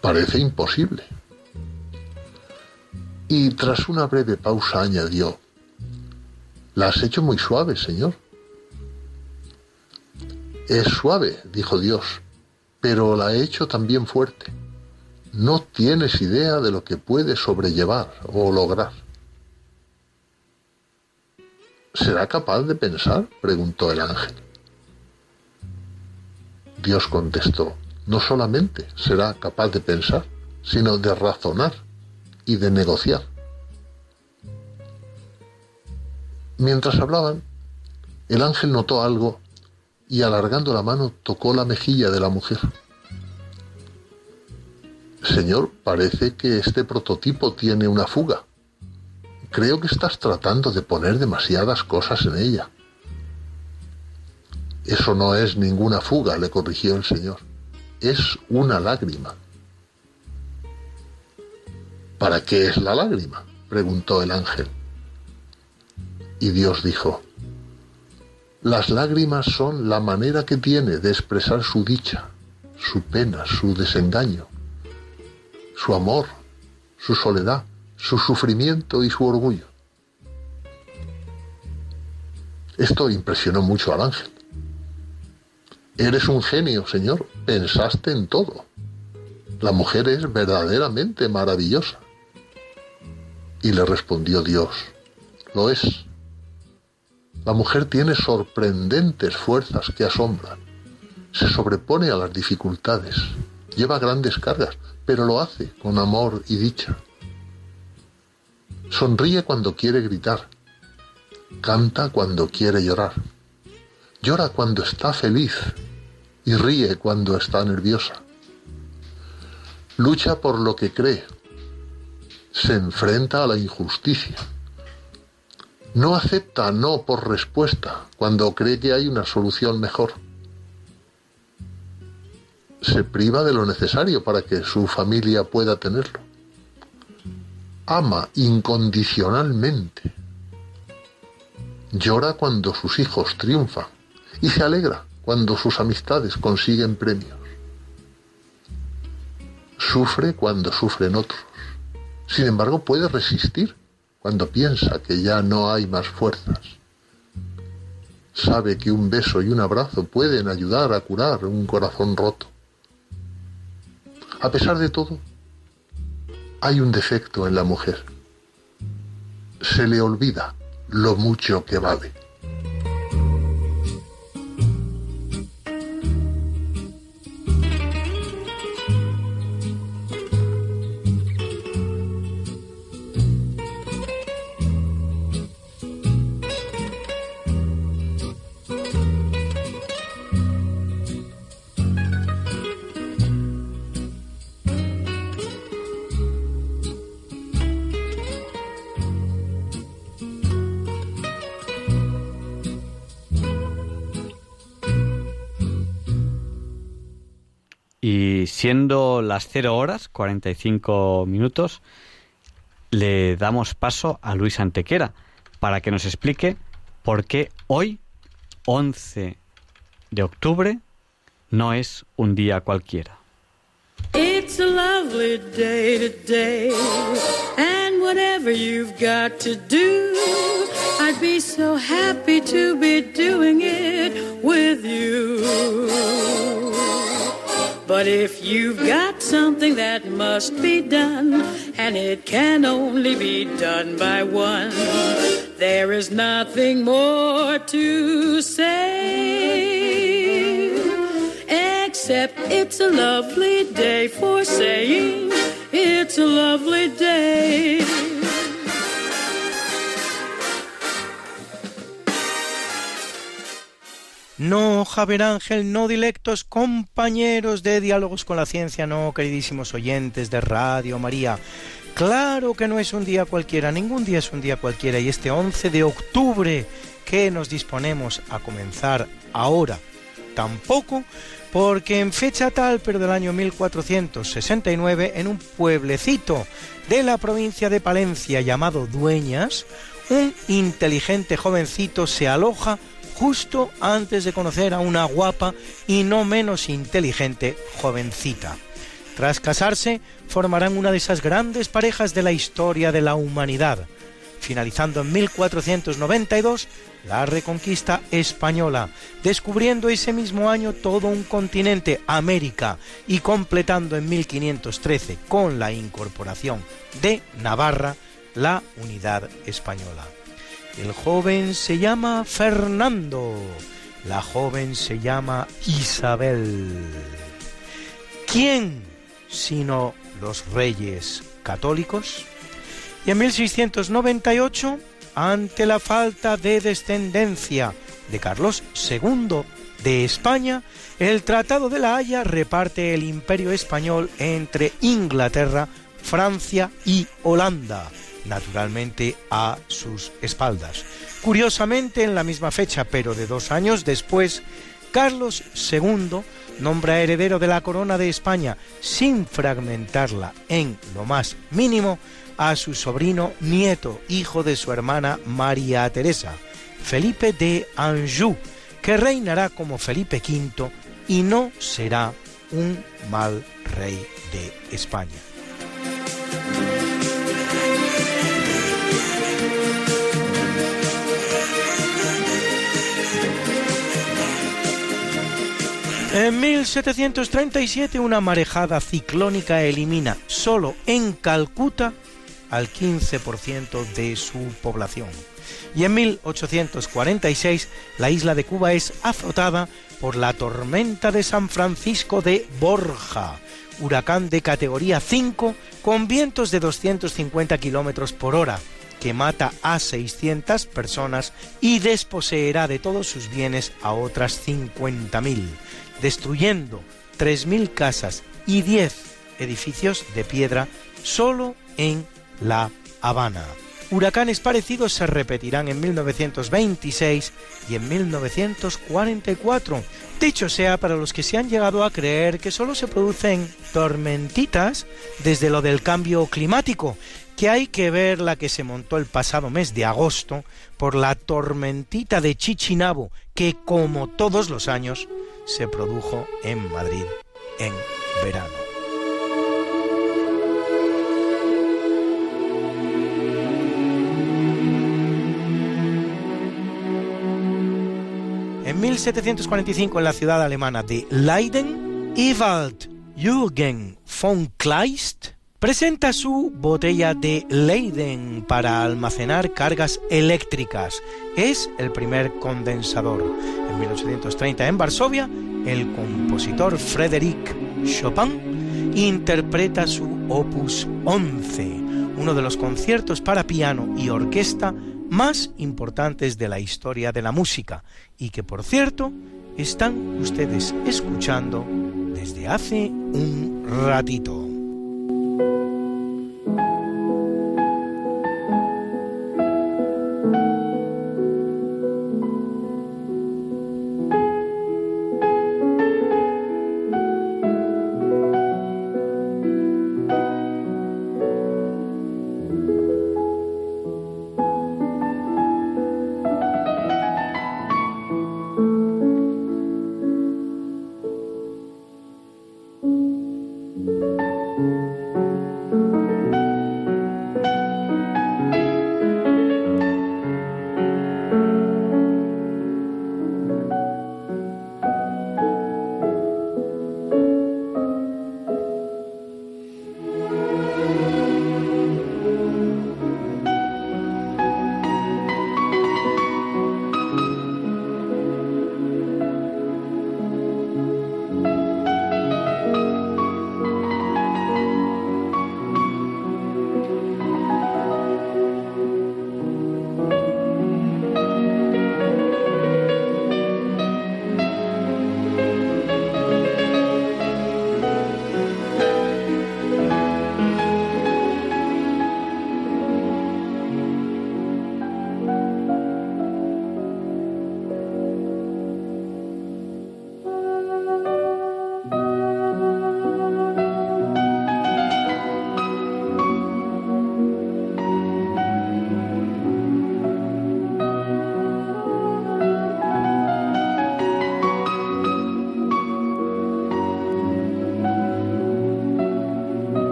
Parece imposible. Y tras una breve pausa añadió, La has hecho muy suave, Señor. Es suave, dijo Dios, pero la he hecho también fuerte. No tienes idea de lo que puede sobrellevar o lograr. ¿Será capaz de pensar? preguntó el ángel. Dios contestó, no solamente será capaz de pensar, sino de razonar y de negociar. Mientras hablaban, el ángel notó algo y alargando la mano tocó la mejilla de la mujer. Señor, parece que este prototipo tiene una fuga. Creo que estás tratando de poner demasiadas cosas en ella. Eso no es ninguna fuga, le corrigió el Señor. Es una lágrima. ¿Para qué es la lágrima? preguntó el ángel. Y Dios dijo, las lágrimas son la manera que tiene de expresar su dicha, su pena, su desengaño, su amor, su soledad, su sufrimiento y su orgullo. Esto impresionó mucho al ángel. Eres un genio, Señor, pensaste en todo. La mujer es verdaderamente maravillosa. Y le respondió Dios, lo es. La mujer tiene sorprendentes fuerzas que asombran. Se sobrepone a las dificultades, lleva grandes cargas, pero lo hace con amor y dicha. Sonríe cuando quiere gritar, canta cuando quiere llorar, llora cuando está feliz y ríe cuando está nerviosa. Lucha por lo que cree, se enfrenta a la injusticia no acepta no por respuesta cuando cree que hay una solución mejor. Se priva de lo necesario para que su familia pueda tenerlo. Ama incondicionalmente. Llora cuando sus hijos triunfan y se alegra cuando sus amistades consiguen premios. Sufre cuando sufren otros. Sin embargo, puede resistir cuando piensa que ya no hay más fuerzas. Sabe que un beso y un abrazo pueden ayudar a curar un corazón roto. A pesar de todo, hay un defecto en la mujer. Se le olvida lo mucho que vale. Siendo las 0 horas 45 minutos, le damos paso a Luis Antequera para que nos explique por qué hoy, 11 de octubre, no es un día cualquiera. It's a lovely day today, and whatever you've got to do, I'd be so happy to be doing it with you. But if you've got something that must be done, and it can only be done by one, there is nothing more to say. Except it's a lovely day for saying it's a lovely day. No, Javier Ángel, no dilectos compañeros de Diálogos con la Ciencia, no, queridísimos oyentes de Radio María. Claro que no es un día cualquiera, ningún día es un día cualquiera y este 11 de octubre que nos disponemos a comenzar ahora tampoco, porque en fecha tal, pero del año 1469, en un pueblecito de la provincia de Palencia llamado Dueñas, un inteligente jovencito se aloja justo antes de conocer a una guapa y no menos inteligente jovencita. Tras casarse, formarán una de esas grandes parejas de la historia de la humanidad, finalizando en 1492 la reconquista española, descubriendo ese mismo año todo un continente, América, y completando en 1513 con la incorporación de Navarra la unidad española. El joven se llama Fernando, la joven se llama Isabel. ¿Quién sino los reyes católicos? Y en 1698, ante la falta de descendencia de Carlos II de España, el Tratado de la Haya reparte el imperio español entre Inglaterra, Francia y Holanda, naturalmente a sus espaldas. Curiosamente, en la misma fecha, pero de dos años después, Carlos II nombra heredero de la corona de España, sin fragmentarla en lo más mínimo, a su sobrino nieto, hijo de su hermana María Teresa, Felipe de Anjou, que reinará como Felipe V y no será un mal rey de España. 1737 una marejada ciclónica elimina solo en Calcuta al 15% de su población. Y en 1846 la isla de Cuba es azotada por la tormenta de San Francisco de Borja, huracán de categoría 5 con vientos de 250 kilómetros por hora, que mata a 600 personas y desposeerá de todos sus bienes a otras 50.000, destruyendo 3.000 casas y 10 edificios de piedra solo en La Habana. Huracanes parecidos se repetirán en 1926 y en 1944. Dicho sea para los que se han llegado a creer que solo se producen tormentitas desde lo del cambio climático, que hay que ver la que se montó el pasado mes de agosto por la tormentita de Chichinabo, que como todos los años se produjo en Madrid en verano. En 1745 en la ciudad alemana de Leiden, Ewald Jürgen von Kleist presenta su botella de Leiden para almacenar cargas eléctricas. Es el primer condensador. En 1830 en Varsovia, el compositor Frédéric Chopin interpreta su opus 11, uno de los conciertos para piano y orquesta más importantes de la historia de la música y que por cierto están ustedes escuchando desde hace un ratito.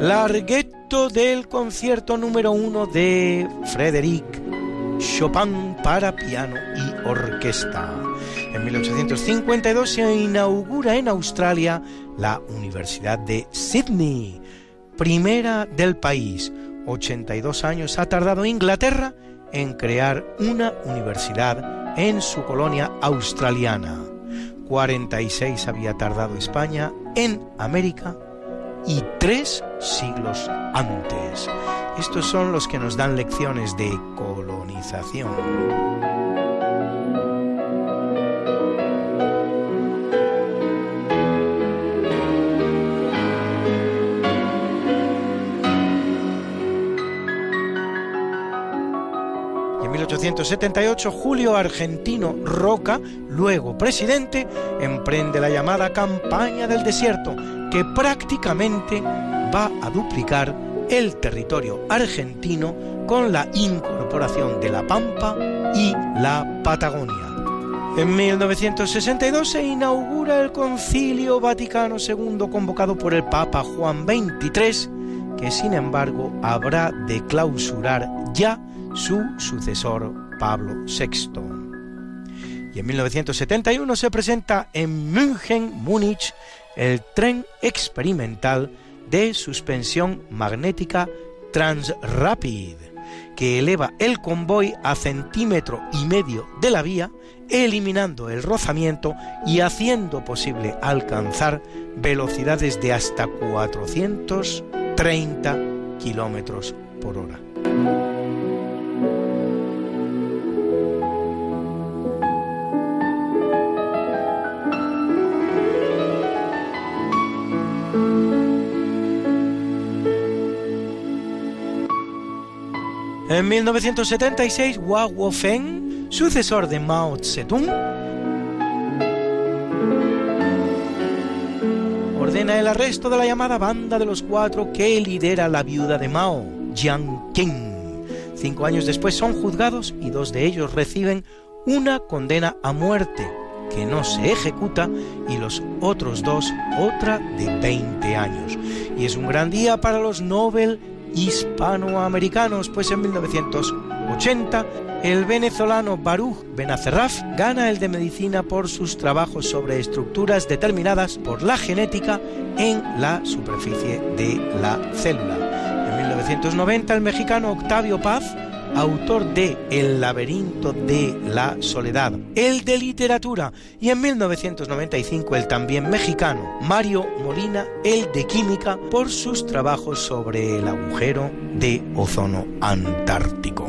Largueto del concierto número uno de Frédéric Chopin para piano y orquesta. En 1852 se inaugura en Australia la Universidad de Sydney, primera del país. 82 años ha tardado Inglaterra en crear una universidad en su colonia australiana. 46 había tardado España en América y tres siglos antes. Estos son los que nos dan lecciones de colonización. En 1878 Julio Argentino Roca, luego presidente, emprende la llamada campaña del desierto, que prácticamente va a duplicar el territorio argentino con la incorporación de la Pampa y la Patagonia. En 1962 se inaugura el Concilio Vaticano II convocado por el Papa Juan XXIII, que sin embargo habrá de clausurar ya su sucesor Pablo VI. Y en 1971 se presenta en München, Múnich, el tren experimental de suspensión magnética Transrapid, que eleva el convoy a centímetro y medio de la vía, eliminando el rozamiento y haciendo posible alcanzar velocidades de hasta 430 kilómetros por hora. En 1976, Hua Guofeng, sucesor de Mao Zedong, ordena el arresto de la llamada Banda de los Cuatro que lidera la viuda de Mao, Jiang Qing. Cinco años después son juzgados y dos de ellos reciben una condena a muerte que no se ejecuta y los otros dos otra de 20 años. Y es un gran día para los Nobel hispanoamericanos, pues en 1980 el venezolano Baruch Benacerraf gana el de medicina por sus trabajos sobre estructuras determinadas por la genética en la superficie de la célula. En 1990 el mexicano Octavio Paz autor de El laberinto de la soledad, el de literatura, y en 1995 el también mexicano Mario Molina, el de química, por sus trabajos sobre el agujero de ozono antártico.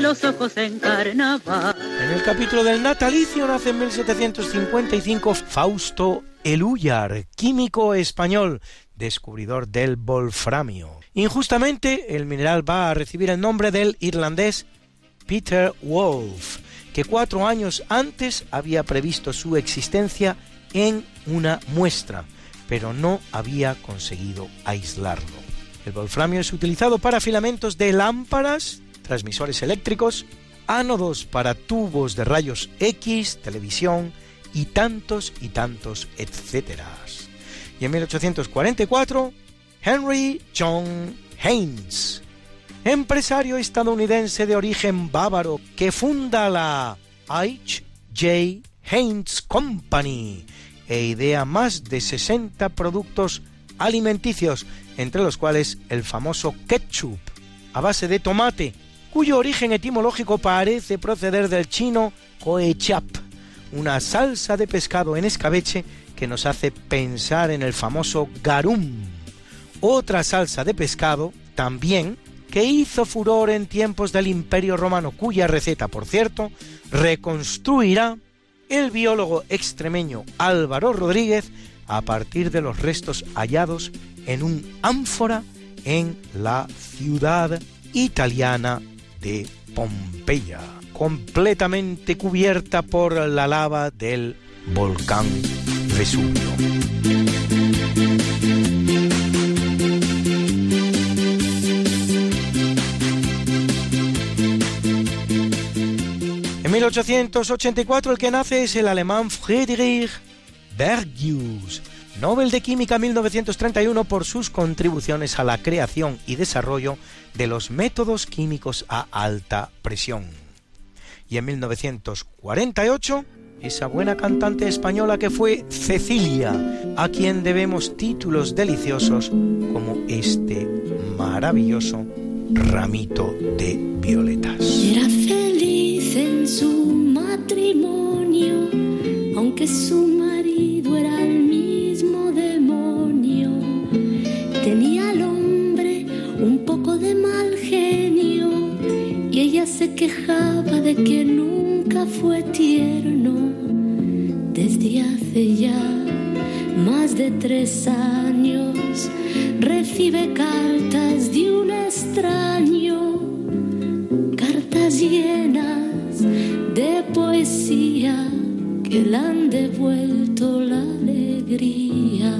los ojos en. En el capítulo del natalicio nace en 1755 Fausto Eluyar, químico español, descubridor del wolframio. Injustamente, el mineral va a recibir el nombre del irlandés Peter Wolf, que cuatro años antes había previsto su existencia en una muestra, pero no había conseguido aislarlo. El wolframio es utilizado para filamentos de lámparas, transmisores eléctricos, ánodos para tubos de rayos X, televisión y tantos y tantos etcétera. Y en 1844, Henry John Haynes, empresario estadounidense de origen bávaro que funda la H.J. Haynes Company e idea más de 60 productos alimenticios, entre los cuales el famoso ketchup a base de tomate cuyo origen etimológico parece proceder del chino koechap, una salsa de pescado en escabeche que nos hace pensar en el famoso garum, otra salsa de pescado también que hizo furor en tiempos del Imperio Romano, cuya receta, por cierto, reconstruirá el biólogo extremeño Álvaro Rodríguez a partir de los restos hallados en un ánfora en la ciudad italiana de Pompeya, completamente cubierta por la lava del volcán Vesubio. En 1884 el que nace es el alemán Friedrich Bergius, Nobel de Química 1931 por sus contribuciones a la creación y desarrollo de los métodos químicos a alta presión. Y en 1948, esa buena cantante española que fue Cecilia, a quien debemos títulos deliciosos como este maravilloso ramito de violetas. Era feliz en su matrimonio, aunque su marido era el y ella se quejaba de que nunca fue tierno. Desde hace ya más de tres años recibe cartas de un extraño, cartas llenas de poesía que le han devuelto la alegría.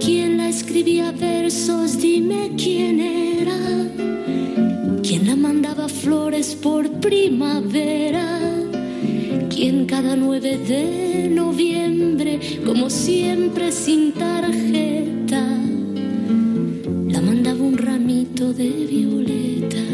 ¿Quién la escribía Dime quién era. ¿Quién la mandaba flores por primavera? ¿Quién cada 9 de noviembre, como siempre sin tarjeta, la mandaba un ramito de violetas?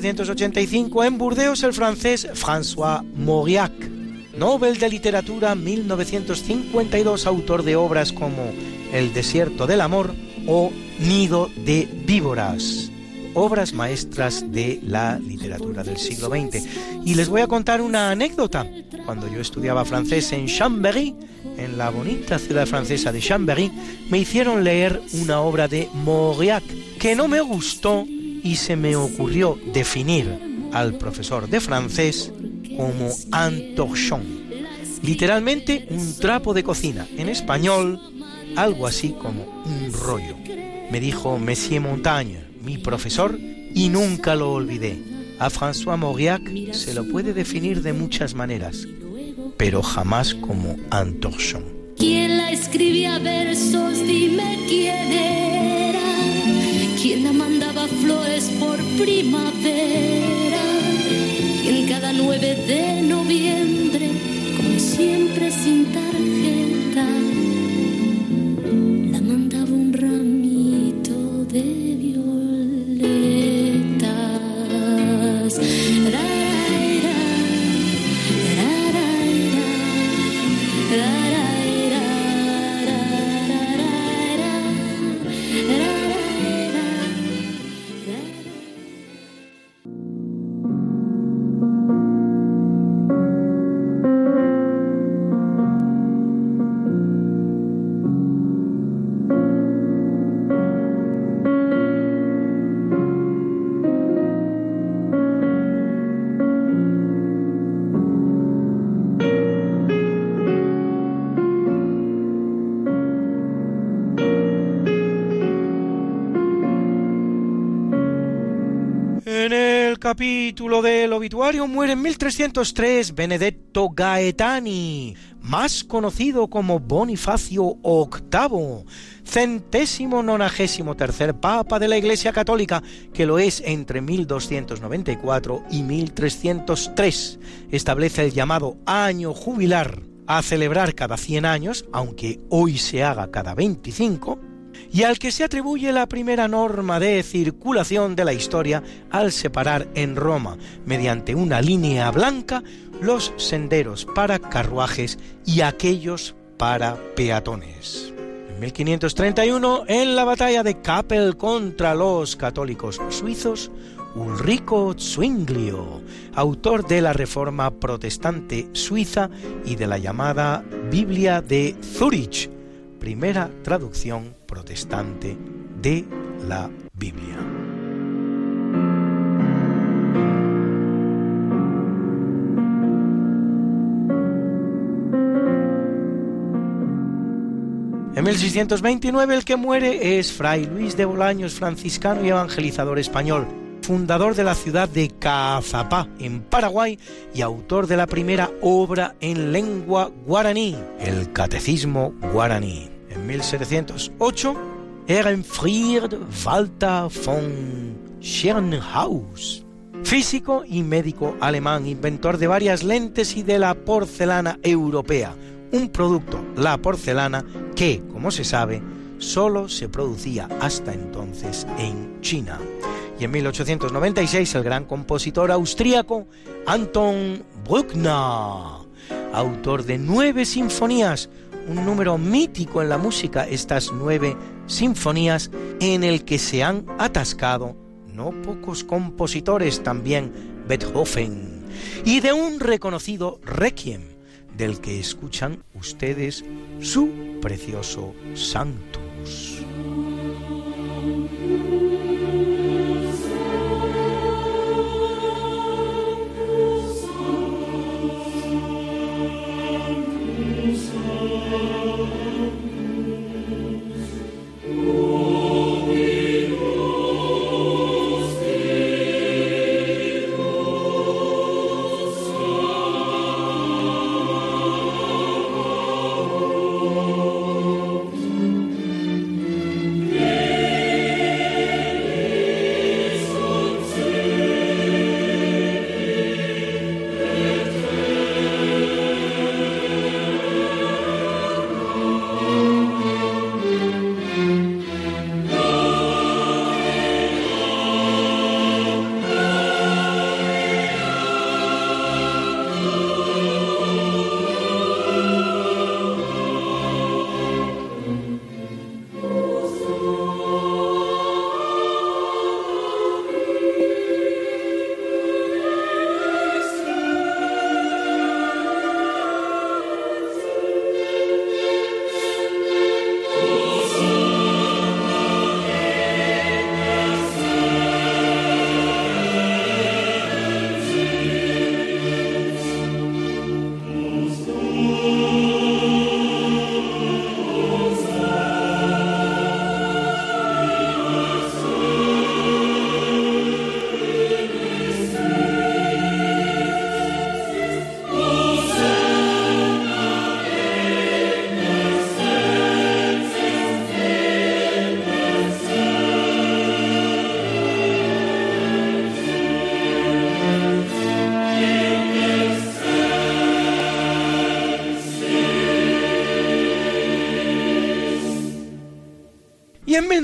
1885, en Burdeos, el francés François Mauriac, Nobel de Literatura 1952, autor de obras como El desierto del amor o Nido de víboras, obras maestras de la literatura del siglo XX. Y les voy a contar una anécdota. Cuando yo estudiaba francés en Chambéry, en la bonita ciudad francesa de Chambéry, me hicieron leer una obra de Mauriac que no me gustó y se me ocurrió definir al profesor de francés como un literalmente un trapo de cocina, en español algo así como un rollo. Me dijo Monsieur Montaigne, mi profesor, y nunca lo olvidé. A François Mauriac se lo puede definir de muchas maneras, pero jamás como un. ¿Quién la escribía versos? Dime quién era. ¿Quién la mandaba flores por primavera? ¿Quién cada 9 de noviembre, como siempre sin tarjeta, capítulo del obituario muere en 1303 Benedetto Gaetani, más conocido como Bonifacio VIII, centésimo nonagésimo tercer papa de la Iglesia Católica, que lo es entre 1294 y 1303. Establece el llamado año jubilar a celebrar cada 100 años, aunque hoy se haga cada 25, y al que se atribuye la primera norma de circulación de la historia al separar en Roma, mediante una línea blanca, los senderos para carruajes y aquellos para peatones. En 1531, en la batalla de Kappel contra los católicos suizos, Ulrico Zwinglio, autor de la Reforma Protestante Suiza y de la llamada Biblia de Zurich, primera traducción protestante de la Biblia. En 1629 el que muere es Fray Luis de Bolaños, franciscano y evangelizador español, fundador de la ciudad de Cazapá, en Paraguay, y autor de la primera obra en lengua guaraní, el Catecismo guaraní. En 1708, Ehrenfried Walter von Schernhaus, físico y médico alemán, inventor de varias lentes y de la porcelana europea, un producto, la porcelana, que, como se sabe, solo se producía hasta entonces en China. Y en 1896 el gran compositor austríaco Anton Bruckner, autor de nueve sinfonías, un número mítico en la música, estas nueve sinfonías en el que se han atascado no pocos compositores también Beethoven y de un reconocido requiem del que escuchan ustedes su precioso Sanctus.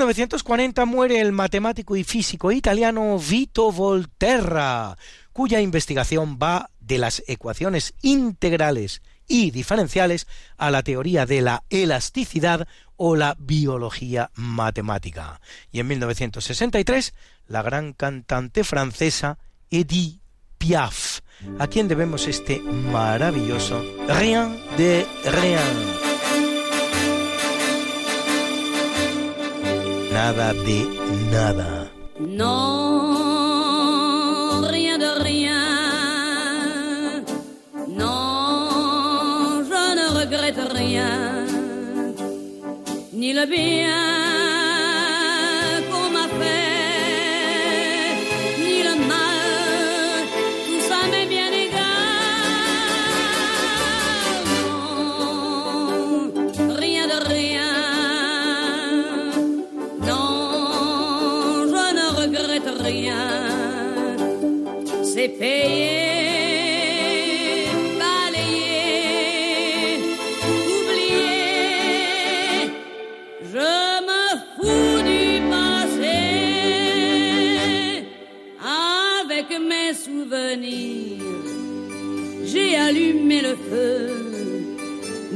1940 muere el matemático y físico italiano Vito Volterra, cuya investigación va de las ecuaciones integrales y diferenciales a la teoría de la elasticidad o la biología matemática. Y en 1963, la gran cantante francesa Edith Piaf, a quien debemos este maravilloso Rien de Rien. Nada de nada. Non, rien de rien. Non, je ne regrette rien. Ni le bien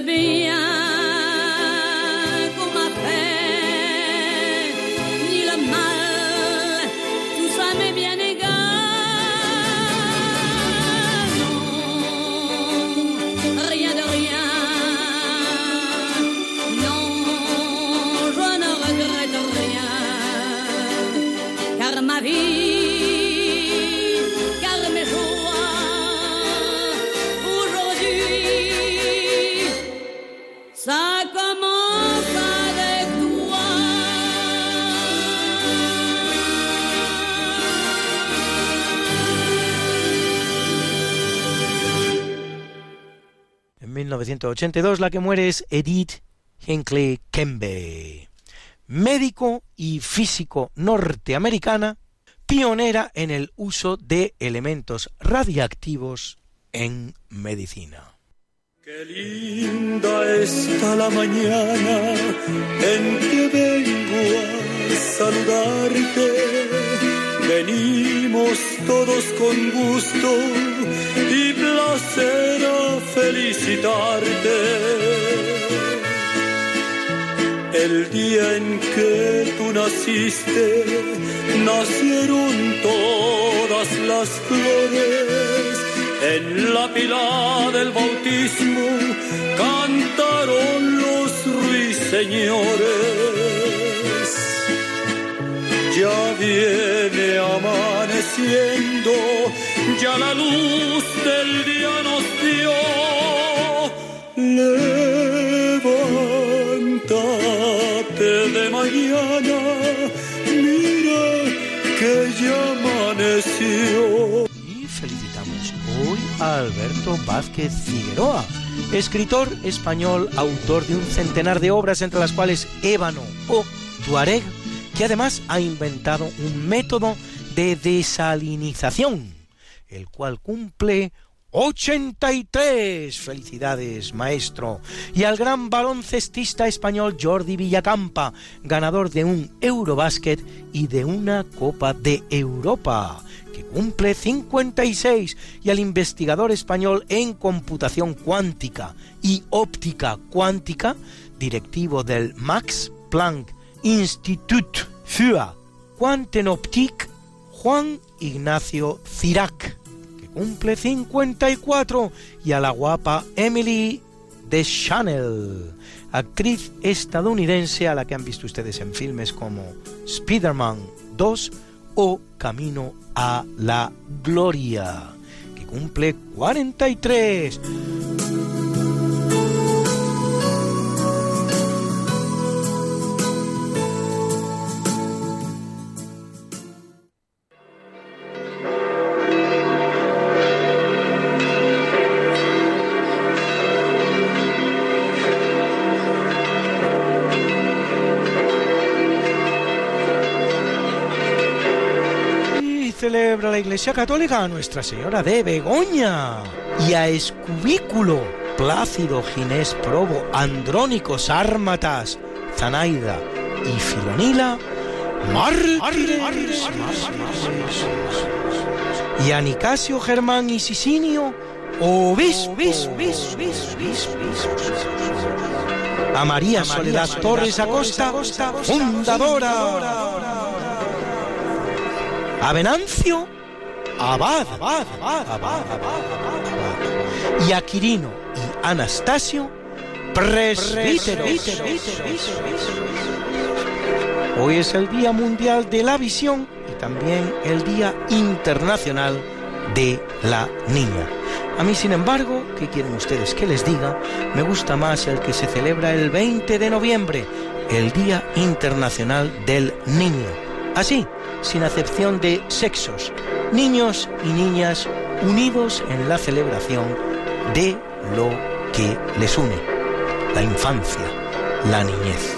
Ni 1982 la que muere es Edith Hinckley Kembe, médico y físico norteamericana, pionera en el uso de elementos radiactivos en medicina. Qué linda está la mañana en que vengo a saludarte. Venimos todos con gusto y placer felicitarte. El día en que tú naciste, nacieron todas las flores. En la pila del bautismo cantaron los ruiseñores. Ya viene amaneciendo, ya la luz del día nos dio. Levántate de mañana, mira que ya amaneció. Y felicitamos hoy a Alberto Vázquez Figueroa, escritor español, autor de un centenar de obras, entre las cuales Ébano o Tuareg, que además ha inventado un método de desalinización, el cual cumple 83. Felicidades, maestro. Y al gran baloncestista español Jordi Villacampa, ganador de un Eurobásquet y de una Copa de Europa, que cumple 56. Y al investigador español en computación cuántica y óptica cuántica, directivo del Max Planck Institut für Quantenoptik, Juan Ignacio Cirac cumple 54 y a la guapa Emily de Chanel, actriz estadounidense a la que han visto ustedes en filmes como Spider-Man 2 o Camino a la Gloria, que cumple 43. Celebra la Iglesia Católica a Nuestra Señora de Begoña y a Escubículo, Plácido, Ginés, Probo, Andrónico, Sármatas, Zanaida y Filonila, mártires, y a Nicasio, Germán y Sisinio, obispos, a María Soledad Torres Acosta, fundadora, a Venancio, abad, y a Quirino y Anastasio, presbíteros. Hoy es el Día Mundial de la Visión y también el Día Internacional de la Niña. A mí, sin embargo, ¿qué quieren ustedes que les diga? Me gusta más el que se celebra el 20 de noviembre, el Día Internacional del Niño. Así, sin acepción de sexos, niños y niñas unidos en la celebración de lo que les une, la infancia, la niñez.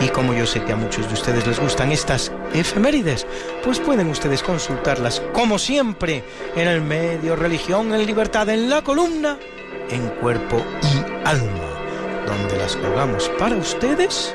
Y como yo sé que a muchos de ustedes les gustan estas efemérides, pues pueden ustedes consultarlas, como siempre, en el medio Religión en Libertad, en la columna, en cuerpo y alma, donde las colgamos para ustedes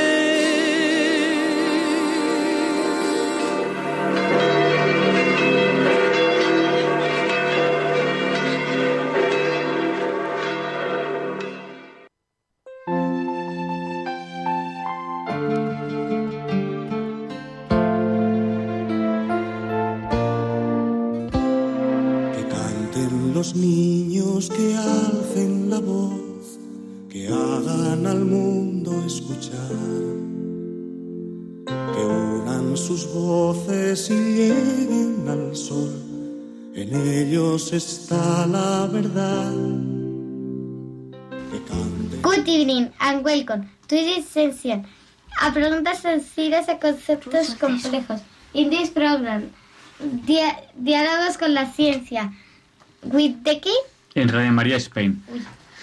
Al mundo escuchar, que unan sus voces y lleguen al sol. En ellos está la verdad. Good evening and welcome to this session. A preguntas sencillas a conceptos complejos. In this program, dia- diálogos con la ciencia. With the key? En Radio María Spain.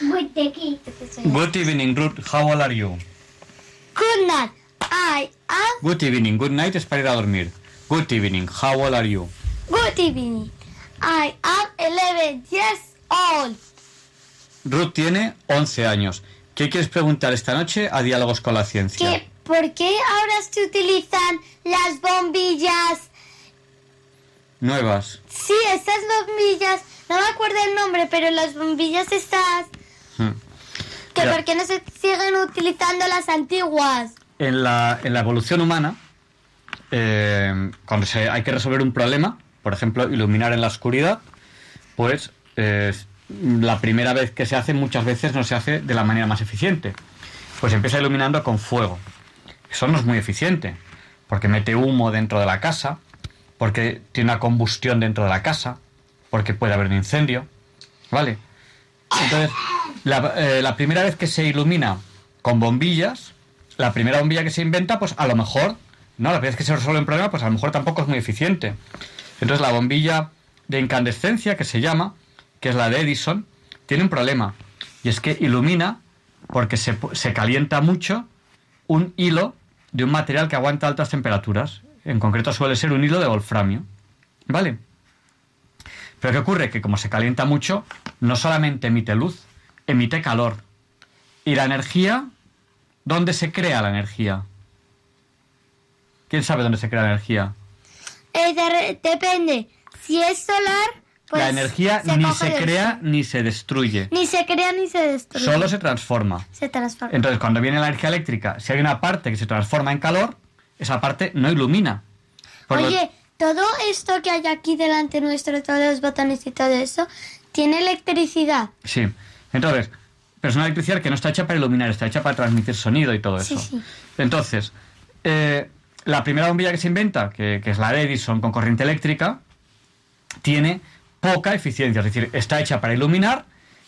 Good evening, Ruth. How old are you? Good night. I am Good evening. Good night es para ir a dormir. Good evening. How old are you? good evening. I am 11 years old. Ruth tiene 11 años. ¿Qué quieres preguntar esta noche a Diálogos con la Ciencia? ¿Qué, ¿Por qué ahora se utilizan las bombillas? Nuevas. Sí, estas bombillas, no me acuerdo el nombre, pero las bombillas estas, Hmm. que por qué no se siguen utilizando las antiguas. En la, en la evolución humana, eh, cuando se, hay que resolver un problema, por ejemplo, iluminar en la oscuridad, pues eh, la primera vez que se hace muchas veces no se hace de la manera más eficiente. Pues empieza iluminando con fuego. Eso no es muy eficiente, porque mete humo dentro de la casa, porque tiene una combustión dentro de la casa, porque puede haber un incendio, ¿vale? Entonces, la, eh, la primera vez que se ilumina con bombillas, la primera bombilla que se inventa, pues a lo mejor, no, la primera vez que se resuelve un problema, pues a lo mejor tampoco es muy eficiente. Entonces, la bombilla de incandescencia, que se llama, que es la de Edison, tiene un problema, y es que ilumina porque se, se calienta mucho un hilo de un material que aguanta altas temperaturas. En concreto suele ser un hilo de wolframio. ¿Vale? Pero ¿qué ocurre? Que como se calienta mucho, no solamente emite luz, emite calor. Y la energía, ¿dónde se crea la energía? ¿Quién sabe dónde se crea la energía? Eh, de- depende, si es solar, pues la energía ni se crea ni se destruye. ni se crea ni se destruye. Solo se transforma. se transforma. Entonces, cuando viene la energía eléctrica, si hay una parte que se transforma en calor, esa parte no ilumina. Por lo- Oye, todo esto que hay aquí delante nuestro, todos los botones y todo eso, tiene electricidad. Sí. Entonces, pero es una electricidad que no está hecha para iluminar, está hecha para transmitir sonido y todo Sí, eso. sí. Entonces, eh, la primera bombilla que se inventa, que, que es la de Edison con corriente eléctrica, tiene poca eficiencia. Es decir, está hecha para iluminar,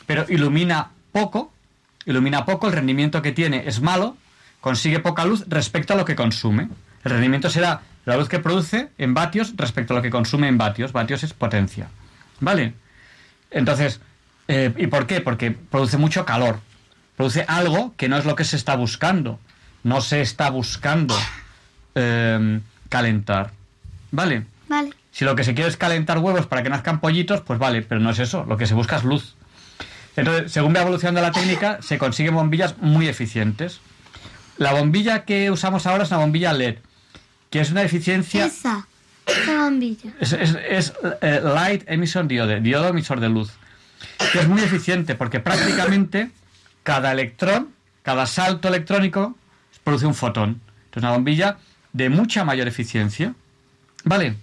pero ilumina poco. Ilumina poco, el rendimiento que tiene es malo, consigue poca luz respecto a lo que consume. El rendimiento será la luz que produce en vatios respecto a lo que consume en vatios. Vatios es potencia. ¿Vale? Entonces, eh, ¿y por qué? Porque produce mucho calor. Produce algo que no es lo que se está buscando. No se está buscando eh, calentar. ¿Vale? Vale. Si lo que se quiere es calentar huevos para que nazcan pollitos, pues vale, pero no es eso. Lo que se busca es luz. Entonces, según va evolucionando la técnica, se consiguen bombillas muy eficientes. La bombilla que usamos ahora es una bombilla LED, que es una eficiencia Esa. Bombilla. Es, es- es, eh, Light Emission Diode, diodo emisor de luz. Que es muy eficiente porque prácticamente cada electrón, cada salto electrónico produce un fotón. Entonces una bombilla de mucha mayor eficiencia. ¿Vale?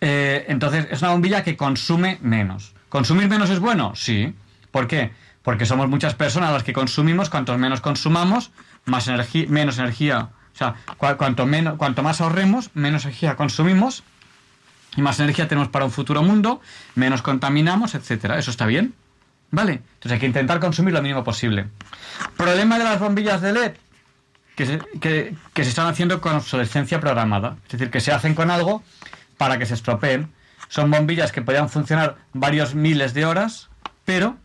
Eh, entonces es una bombilla que consume menos. ¿Consumir menos es bueno? Sí. ¿Por qué? Porque somos muchas personas las que consumimos, cuanto menos consumamos, más energía, menos energía. O sea, cua- cuanto, menos, cuanto más ahorremos, menos energía consumimos y más energía tenemos para un futuro mundo, menos contaminamos, etcétera. Eso está bien. ¿Vale? Entonces hay que intentar consumir lo mínimo posible. Problema de las bombillas de LED, que se, que, que se están haciendo con obsolescencia programada. Es decir, que se hacen con algo para que se estropeen. Son bombillas que podrían funcionar varios miles de horas, pero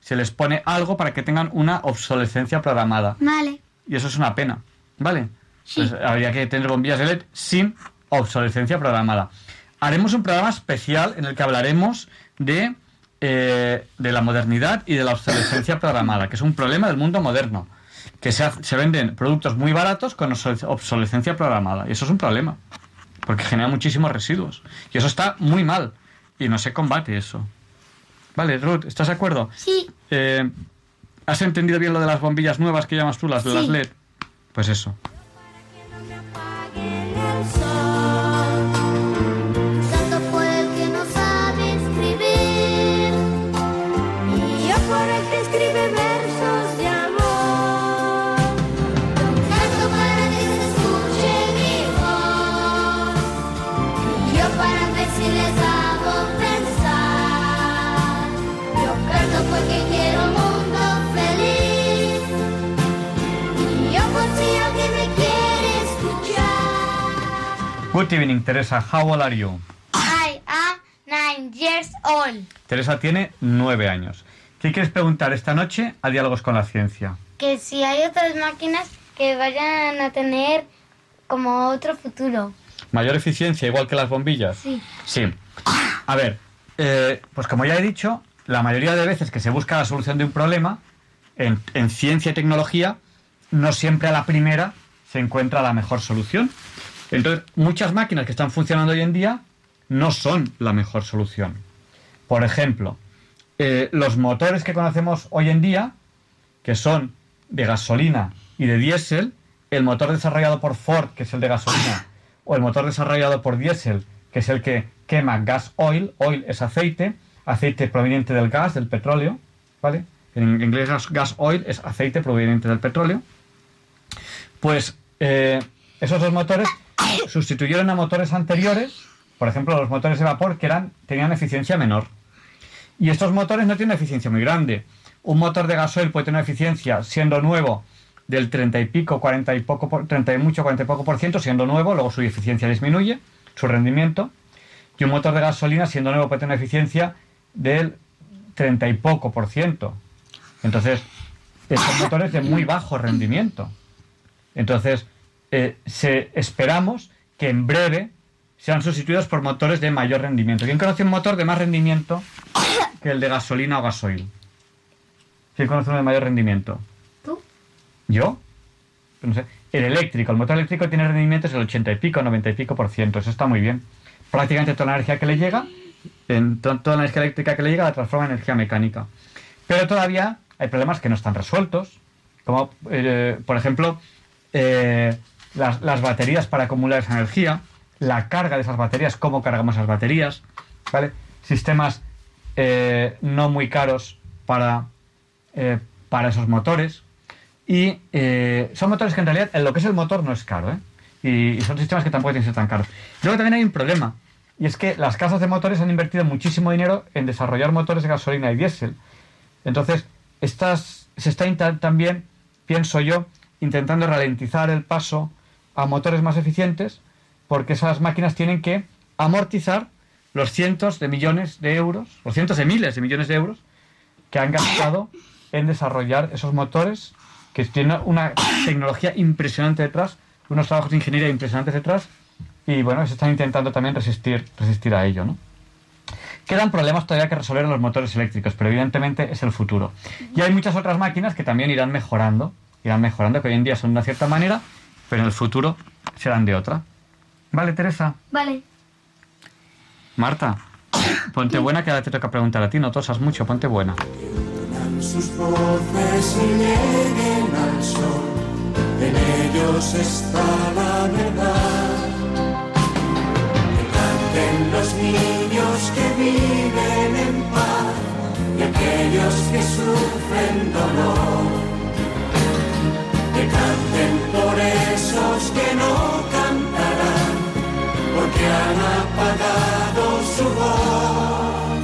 se les pone algo para que tengan una obsolescencia programada. Vale. Y eso es una pena, ¿vale? Pues habría que tener bombillas de LED sin obsolescencia programada. Haremos un programa especial en el que hablaremos de, eh, de la modernidad y de la obsolescencia programada, que es un problema del mundo moderno. Que se, se venden productos muy baratos con obsoles- obsolescencia programada. Y eso es un problema, porque genera muchísimos residuos. Y eso está muy mal. Y no se combate eso. Vale, Ruth, ¿estás de acuerdo? Sí. Eh, ¿Has entendido bien lo de las bombillas nuevas que llamas tú, las de Sí. las LED? Pues eso. Good evening, Teresa. How old are you? I am nine years old. Teresa tiene nueve años. ¿Qué quieres preguntar esta noche a Diálogos con la Ciencia? Que si hay otras máquinas que vayan a tener como otro futuro. ¿Mayor eficiencia igual que las bombillas? Sí. Sí. A ver, eh, pues como ya he dicho, la mayoría de veces que se busca la solución de un problema, en, en ciencia y tecnología, no siempre a la primera se encuentra la mejor solución. Entonces, muchas máquinas que están funcionando hoy en día no son la mejor solución. Por ejemplo, eh, los motores que conocemos hoy en día, que son de gasolina y de diésel, el motor desarrollado por Ford, que es el de gasolina, o el motor desarrollado por diésel, que es el que quema gas oil, oil es aceite, aceite proveniente del gas, del petróleo, ¿vale? En inglés gas- oil es aceite proveniente del petróleo. Pues eh, esos dos motores sustituyeron a motores anteriores, por ejemplo los motores de vapor, que eran, tenían eficiencia menor. Y estos motores no tienen eficiencia muy grande. Un motor de gasoil puede tener una eficiencia, siendo nuevo, del 30 y pico, 40 y poco, por- 30 y mucho, 40 y poco por ciento, siendo nuevo, luego su eficiencia disminuye, su rendimiento. Y un motor de gasolina, siendo nuevo, puede tener una eficiencia del 30 y poco por ciento. Entonces, son motores de muy bajo rendimiento. Entonces, eh, se, esperamos que en breve sean sustituidos por motores de mayor rendimiento. ¿Quién conoce un motor de más rendimiento que el de gasolina o gasoil? ¿Quién conoce uno de mayor rendimiento? ¿Tú? ¿Yo? No sé. El eléctrico, el motor eléctrico tiene rendimientos del 80 y pico, 90 y pico por ciento. Eso está muy bien. Prácticamente toda la energía que le llega, en to- toda la energía eléctrica que le llega, la transforma en energía mecánica. Pero todavía hay problemas que no están resueltos, como eh, por ejemplo eh, las, las baterías para acumular esa energía, la carga de esas baterías, cómo cargamos esas baterías, ¿vale? Sistemas eh, no muy caros para, eh, para esos motores. Y eh, son motores que en realidad en lo que es el motor no es caro. Y, y son sistemas que tampoco tienen que ser tan caros. Luego también hay un problema, y es que las casas de motores han invertido muchísimo dinero en desarrollar motores de gasolina y diésel. Entonces, estas, se está también, pienso yo, intentando ralentizar el paso a motores más eficientes, porque esas máquinas tienen que amortizar los cientos de millones de euros, los cientos de miles de millones de euros que han gastado en desarrollar esos motores que tienen una tecnología impresionante detrás, unos trabajos de ingeniería impresionantes detrás, y bueno, se están intentando también resistir, resistir a ello, ¿no? Quedan problemas todavía que resolver en los motores eléctricos, pero evidentemente es el futuro. Y hay muchas otras máquinas que también irán mejorando, irán mejorando, que hoy en día son de una cierta manera, pero en el futuro serán de otra. Vale, Teresa. Vale. Marta, ponte buena que ahora te toca preguntar a ti, no tosas mucho, ponte buena. sus voces y lleguen al sol, en ellos está la verdad. Que canten los niños que viven en paz y aquellos que sufren dolor. Que canten por esos que no cantarán, porque han apagado su voz.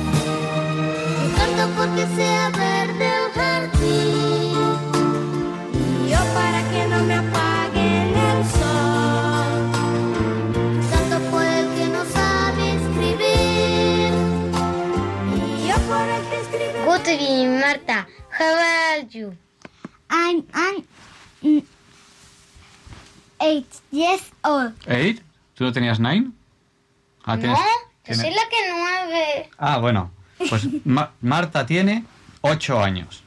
Canto porque sea verde el jardín. Y yo para que no me apaguen el sol. Canto por el que no sabe escribir. Y yo por el que escribe. Good evening, Marta. How are you? I'm, I'm eight years old. ¿Eight? ¿Tú no tenías nine? Ah, No, tienes- soy la que nueve. Ah, bueno. Pues Ma- Marta tiene ocho años.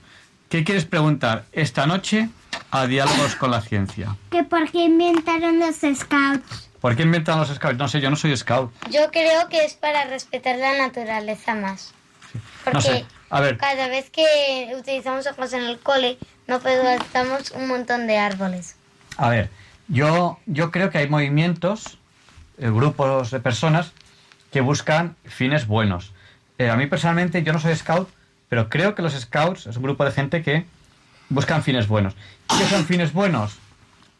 ¿Qué quieres preguntar esta noche a Diálogos con la Ciencia? ¿Que por qué inventaron los scouts? ¿Por qué inventan los scouts? No sé, yo no soy scout. Yo creo que es para respetar la naturaleza más. Porque No sé. A ver, cada vez que utilizamos ojos en el cole, no plantamos un montón de árboles. a ver. Yo, yo creo que hay movimientos, eh, grupos de personas que buscan fines buenos. Eh, a mí personalmente, yo no soy scout, pero creo que los scouts es un grupo de gente que buscan fines buenos. ¿Qué son fines buenos?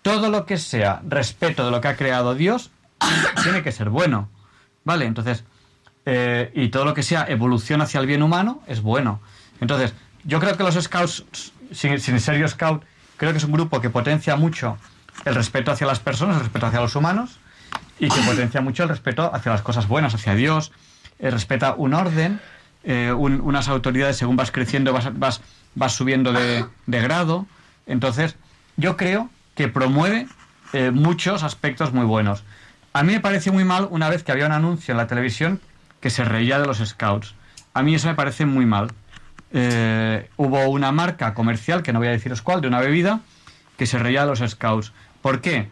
Todo lo que sea respeto de lo que ha creado Dios tiene que ser bueno. ¿Vale? Entonces, eh, y todo lo que sea evolución hacia el bien humano es bueno. Entonces, yo creo que los scouts, sin, sin ser yo scout, creo que es un grupo que potencia mucho el respeto hacia las personas, el respeto hacia los humanos, y que potencia mucho el respeto hacia las cosas buenas, hacia Dios, eh, respeta un orden, eh, un- unas autoridades, según vas creciendo, vas, vas, vas subiendo de, de grado. Entonces, yo creo que promueve eh, muchos aspectos muy buenos. A mí me pareció muy mal una vez que había un anuncio en la televisión que se reía de los scouts. A mí eso me parece muy mal. Hubo una marca comercial, que no voy a deciros cuál, de una bebida, que se reía de los scouts. ¿Por qué?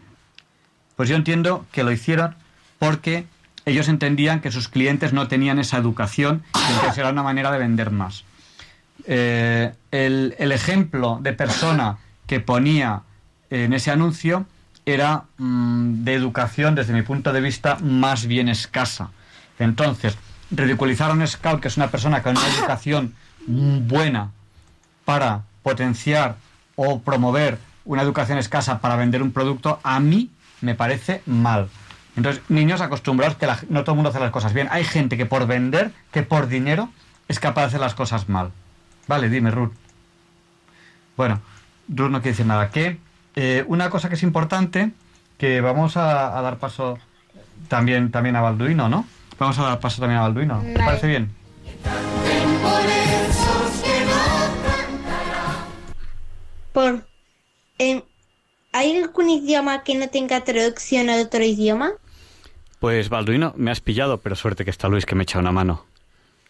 Pues yo entiendo que lo hicieron porque ellos entendían que sus clientes no tenían esa educación y entonces era una manera de vender más. Eh, el, el ejemplo de persona que ponía en ese anuncio era mm, de educación, desde mi punto de vista, más bien escasa. Entonces, ridiculizar a un scout, que es una persona con una educación buena, para potenciar o promover una educación escasa para vender un producto, a mí me parece mal. Entonces, niños acostumbrados que la- no todo el mundo hace las cosas bien. Hay gente que por vender, que por dinero, es capaz de hacer las cosas mal. Vale, dime, Ruth. Bueno, Ruth no quiere decir nada. Que eh, una cosa que es importante, que vamos a, a dar paso también, también a Balduino, ¿no? Vamos a dar paso también a Balduino. ¿Te Vale. parece bien? Por em, ¿Hay algún idioma que no tenga traducción a otro idioma? Pues Balduino, me has pillado, pero suerte que está Luis que me echa una mano.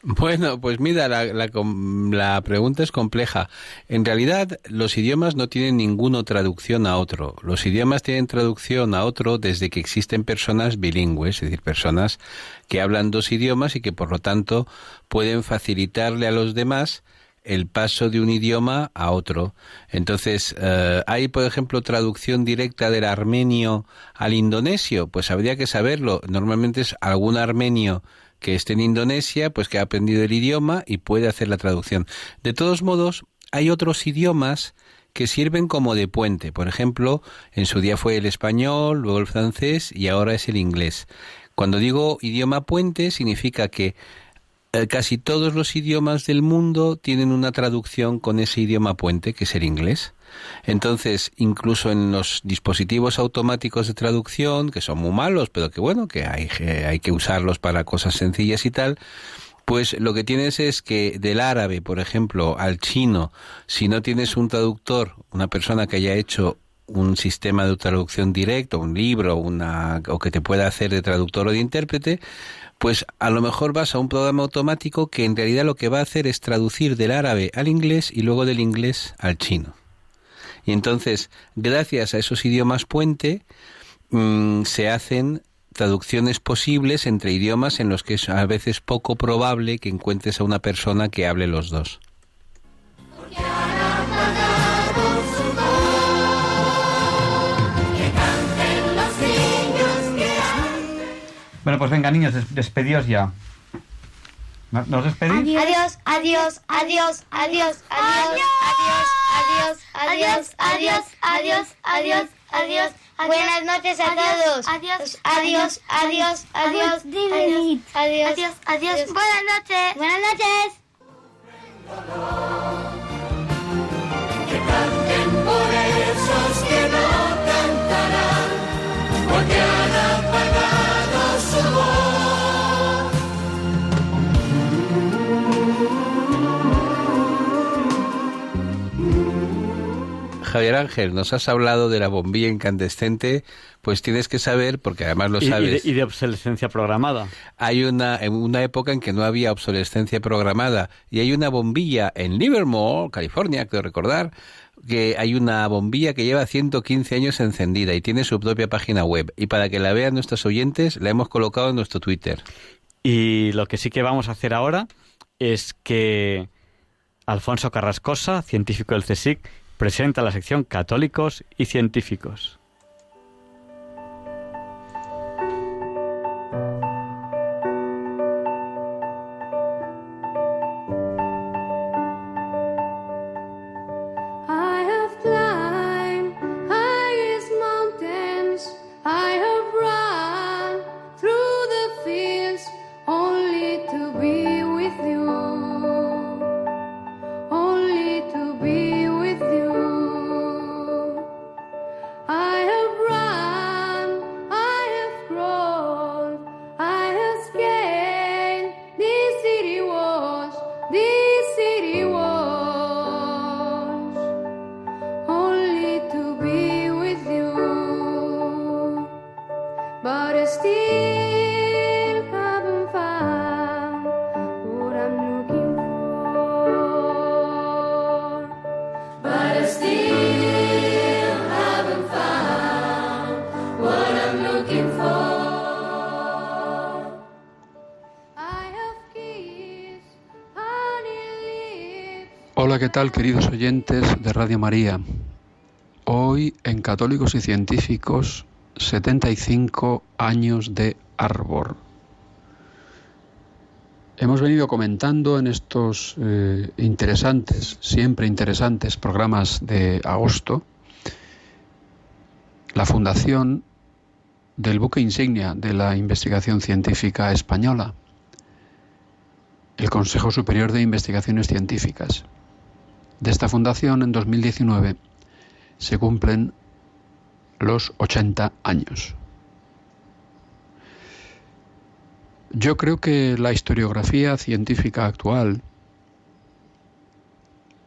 Bueno, pues mira, la, la, pregunta es compleja. En realidad, los idiomas no tienen ninguna traducción a otro. Los idiomas tienen traducción a otro desde que existen personas bilingües, es decir, personas que hablan dos idiomas y que por lo tanto pueden facilitarle a los demás el paso de un idioma a otro. Entonces, eh, ¿hay, por ejemplo, traducción directa del armenio al indonesio? Pues habría que saberlo. Normalmente es algún armenio que esté en Indonesia, pues que ha aprendido el idioma y puede hacer la traducción. De todos modos, hay otros idiomas que sirven como de puente. Por ejemplo, en su día fue el español, luego el francés y ahora es el inglés. Cuando digo idioma puente, significa que casi todos los idiomas del mundo tienen una traducción con ese idioma puente, que es el inglés. Entonces, incluso en los dispositivos automáticos de traducción, que son muy malos, pero que bueno, que hay, que hay que usarlos para cosas sencillas y tal, pues lo que tienes es que del árabe, por ejemplo, al chino, si no tienes un traductor, una persona que haya hecho un sistema de traducción directo, un libro, una, o que te pueda hacer de traductor o de intérprete, pues a lo mejor vas a un programa automático que en realidad lo que va a hacer es traducir del árabe al inglés y luego del inglés al chino. Y entonces, gracias a esos idiomas puente, mm, se hacen traducciones posibles entre idiomas en los que es a veces poco probable que encuentres a una persona que hable los dos. Bueno, pues venga, niños, des- despedidos ya. ¿No- ¿Nos despedís? Adiós, adiós, adiós, adiós, adiós, adiós, adiós, adiós, adiós, adiós, adiós. Buenas noches a todos. Adiós, adiós, adiós, adiós, adiós, adiós, adiós. Buenas noches. Buenas noches. Por esos que no cantarán, porque Javier Ángel, nos has hablado de la bombilla incandescente, pues tienes que saber, porque además lo Y- y, de, sabes, y de obsolescencia programada. hay una, en una época en que no había obsolescencia programada y hay una bombilla en Livermore, California, creo recordar, que hay una bombilla que lleva 115 años encendida y tiene su propia página web. Y para que la vean nuestros oyentes, la hemos colocado en nuestro Twitter. Y lo que sí que vamos a hacer ahora es que Alfonso Carrascosa, científico del CSIC, presenta la sección Católicos y Científicos. Tal queridos oyentes de Radio María? Hoy en Católicos y Científicos, 75 años de Arbor. Hemos venido comentando en estos eh, interesantes, siempre interesantes programas de agosto, la fundación del buque insignia de la investigación científica española, el Consejo Superior de Investigaciones Científicas. De esta fundación, en 2019, se cumplen los 80 años. Yo creo que la historiografía científica actual,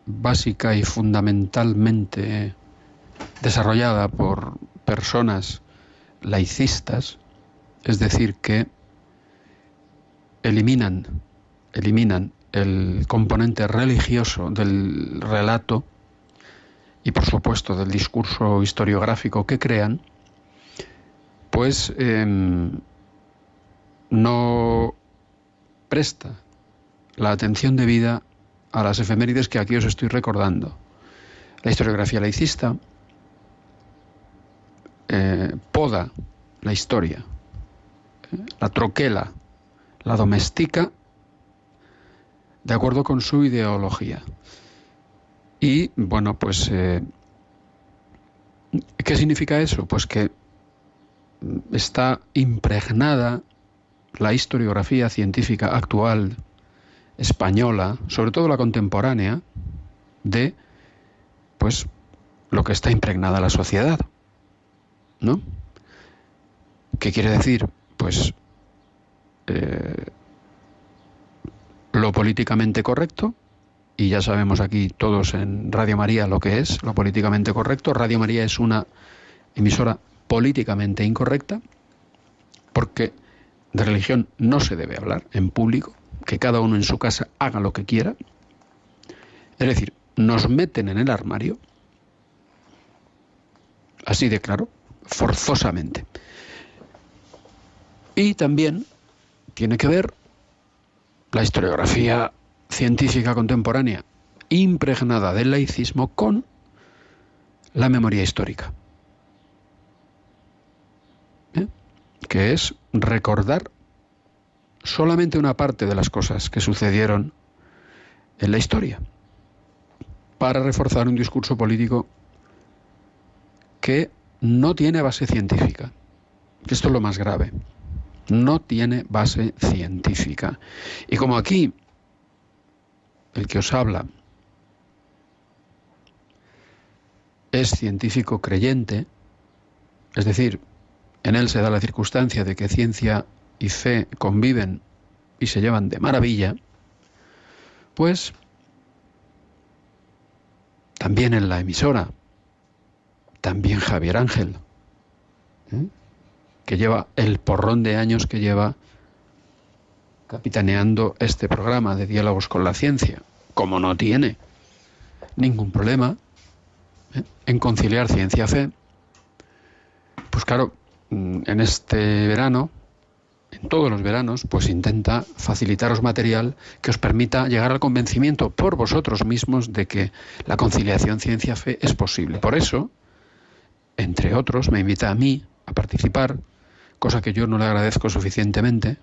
básica y fundamentalmente desarrollada por personas laicistas, es decir, que eliminan, eliminan el componente religioso del relato y por supuesto del discurso historiográfico que crean, pues em, no presta la atención debida a las efemérides que aquí os estoy recordando. La historiografía laicista eh, poda la historia, eh, la troquela, la domestica de acuerdo con su ideología. Y bueno, pues, eh, ¿qué significa eso? Pues que está impregnada la historiografía científica actual española, sobre todo la contemporánea, de pues lo que está impregnada la sociedad. ¿No? ¿Qué quiere decir? Pues eh, lo políticamente correcto, y ya sabemos aquí todos en Radio María lo que es lo políticamente correcto. Radio María es una emisora políticamente incorrecta, porque de religión no se debe hablar en público, que cada uno en su casa haga lo que quiera. Es decir, nos meten en el armario, así de claro, forzosamente. Y también tiene que ver la historiografía científica contemporánea impregnada del laicismo con la memoria histórica, ¿Eh? que es recordar solamente una parte de las cosas que sucedieron en la historia para reforzar un discurso político que no tiene base científica. Esto es lo más grave. No tiene base científica. Y como aquí el que os habla es científico creyente, es decir, en él se da la circunstancia de que ciencia y fe conviven y se llevan de maravilla, pues también en la emisora, también Javier Ángel, ¿eh? Que lleva el porrón de años que lleva capitaneando este programa de diálogos con la ciencia, como no tiene ningún problema ¿eh? en conciliar ciencia-fe, pues claro, mm, en este verano, en todos los veranos, pues intenta facilitaros material que os permita llegar al convencimiento por vosotros mismos de que la conciliación ciencia-fe es posible. Por eso, entre otros, me invita a mí a participar, cosa que yo no le agradezco suficientemente,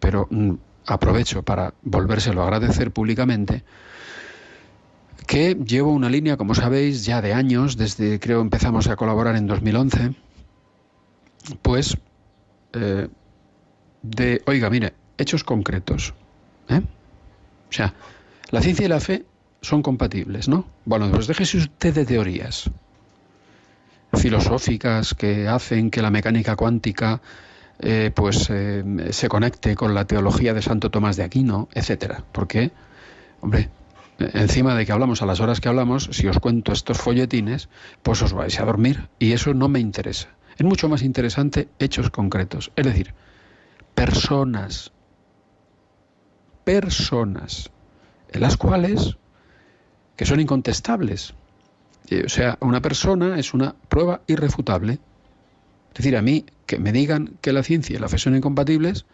pero mm, aprovecho para volvérselo a agradecer públicamente, que llevo una línea, como sabéis, ya de años, desde creo empezamos a colaborar en 2011, pues eh, de, oiga, mire, hechos concretos. ¿eh? O sea, la ciencia y la fe son compatibles, ¿no? Bueno, pues déjese usted de teorías filosóficas que hacen que la mecánica cuántica eh, pues eh, se conecte con la teología de Santo Tomás de Aquino, etcétera. Porque, hombre, encima de que hablamos a las horas que hablamos, si os cuento estos folletines, pues os vais a dormir y eso no me interesa. Es mucho más interesante hechos concretos, es decir, personas, personas, en las cuales, que son incontestables. Eh, O sea, una persona es una prueba irrefutable. Es decir, a mí que me digan que la ciencia y la fe son incompatibles,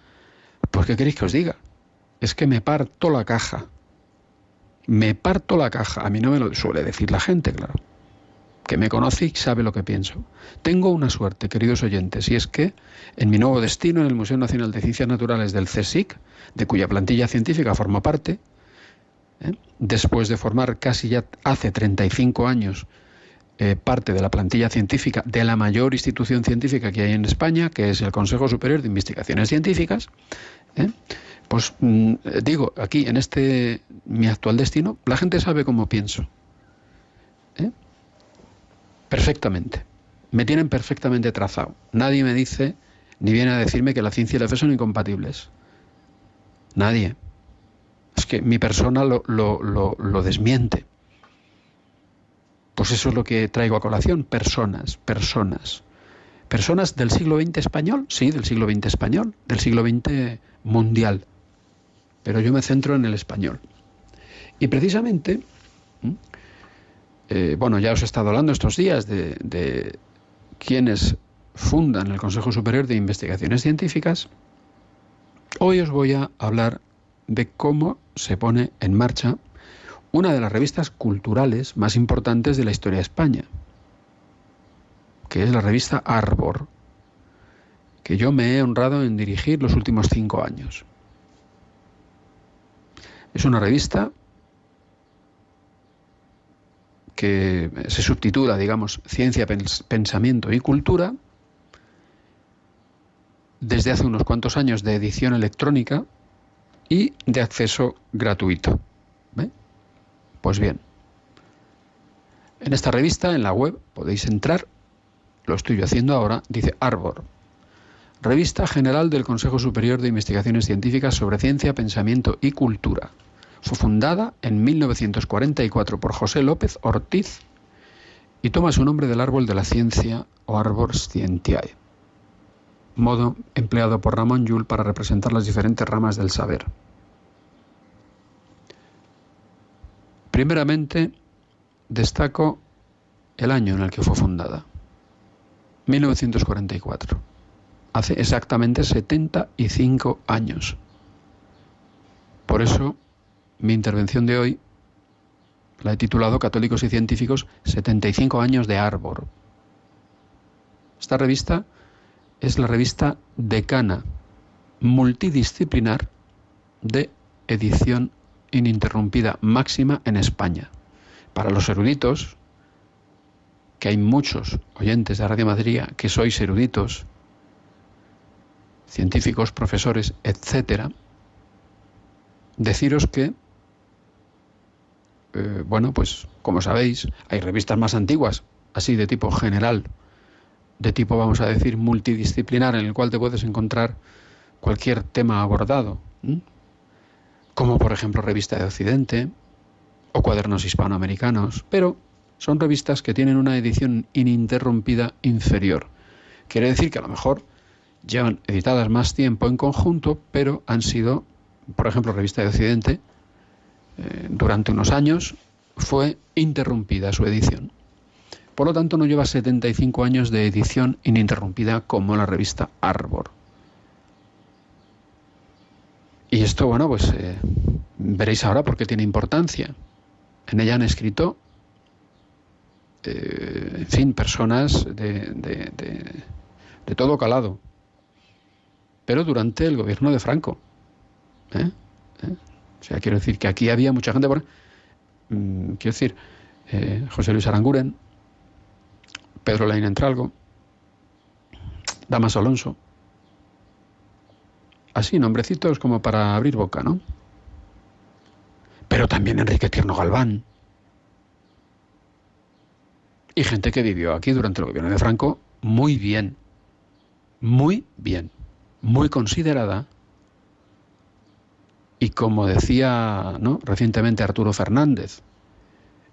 pues ¿qué queréis que os diga? Es que me parto la caja. Me parto la caja. A mí no me lo suele decir la gente, claro. Que me conoce y sabe lo que pienso. Tengo una suerte, queridos oyentes, y es que en mi nuevo destino, en el Museo Nacional de Ciencias Naturales del CSIC, de cuya plantilla científica formo parte, ¿eh? después de formar casi ya hace 35 años eh, parte de la plantilla científica de la mayor institución científica que hay en España, que es el Consejo Superior de Investigaciones Científicas, ¿eh? pues mm, digo, aquí en este mi actual destino, la gente sabe cómo pienso. Perfectamente. Me tienen perfectamente trazado. Nadie me dice ni viene a decirme que la ciencia y la fe son incompatibles. Nadie. Es que mi persona lo, desmiente. Pues eso es lo que traigo a colación. Personas, personas. ¿Personas del siglo XX español? Sí, del siglo XX español, del siglo XX mundial. Pero yo me centro en el español. Y precisamente, eh, bueno, ya os he estado hablando estos días de, de quienes fundan el Consejo Superior de Investigaciones Científicas. Hoy os voy a hablar de cómo se pone en marcha una de las revistas culturales más importantes de la historia de España, que es la revista Arbor, que yo me he honrado en dirigir los últimos cinco años. Es una revista que se subtitula, digamos, Ciencia, Pensamiento y Cultura, desde hace unos cuantos años de edición electrónica y de acceso gratuito. Pues bien, en esta revista, en la web, podéis entrar, lo estoy haciendo ahora, dice Arbor, Revista General del Consejo Superior de Investigaciones Científicas sobre Ciencia, Pensamiento y Cultura. Fue fundada en 1944 por José López Ortiz y toma su nombre del árbol de la ciencia o Arbor Scientiae, modo empleado por Ramón Llull para representar las diferentes ramas del saber. Primeramente, destaco el año en el que fue fundada, 1944. hace exactamente 75 años. Por eso mi intervención de hoy la he titulado Católicos y Científicos 75 años de Árbor. Esta revista es la revista decana multidisciplinar de edición ininterrumpida máxima en España. Para los eruditos, que hay muchos oyentes de Radio Madrid que sois eruditos, científicos, profesores, etcétera, deciros que, eh, bueno, pues como sabéis, hay revistas más antiguas, así de tipo general, de tipo, vamos a decir, multidisciplinar, en el cual te puedes encontrar cualquier tema abordado, como por ejemplo Revista de Occidente o Cuadernos Hispanoamericanos, pero son revistas que tienen una edición ininterrumpida inferior. Quiere decir que a lo mejor llevan editadas más tiempo en conjunto, pero han sido, por ejemplo, Revista de Occidente, eh, durante unos años fue interrumpida su edición. Por lo tanto, no lleva 75 años de edición ininterrumpida como la revista Arbor. Y esto, bueno, pues eh, veréis ahora por qué tiene importancia. En ella han escrito, eh, en fin, personas de, de- de- de todo calado, pero durante el gobierno de Franco. ¿eh? O sea, quiero decir que aquí había mucha gente, por, mm, quiero decir, José Luis Aranguren, Pedro Lain Entralgo, Damas Alonso, así, nombrecitos como para abrir boca, ¿no? Pero también Enrique Tierno Galván. Y gente que vivió aquí durante el gobierno de Franco muy bien, muy bien, muy considerada. Y como decía ¿no? recientemente Arturo Fernández,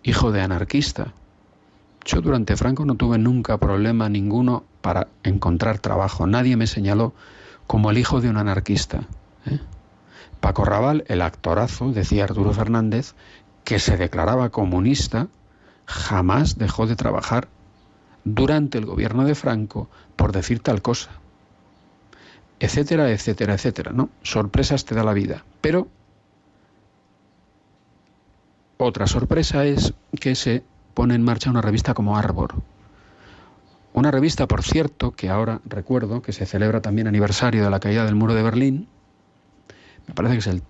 hijo de anarquista, yo durante Franco no tuve nunca problema ninguno para encontrar trabajo. Nadie me señaló como el hijo de un anarquista. ¿eh? Paco Raval, el actorazo, decía Arturo Fernández, que se declaraba comunista, jamás dejó de trabajar durante el gobierno de Franco por decir tal cosa. Etcétera, etcétera, etcétera, ¿no? Sorpresas te da la vida. Pero otra sorpresa es que se pone en marcha una revista como Arbor. Una revista, por cierto, que ahora recuerdo que se celebra también aniversario de la caída del muro de Berlín. Me parece que es el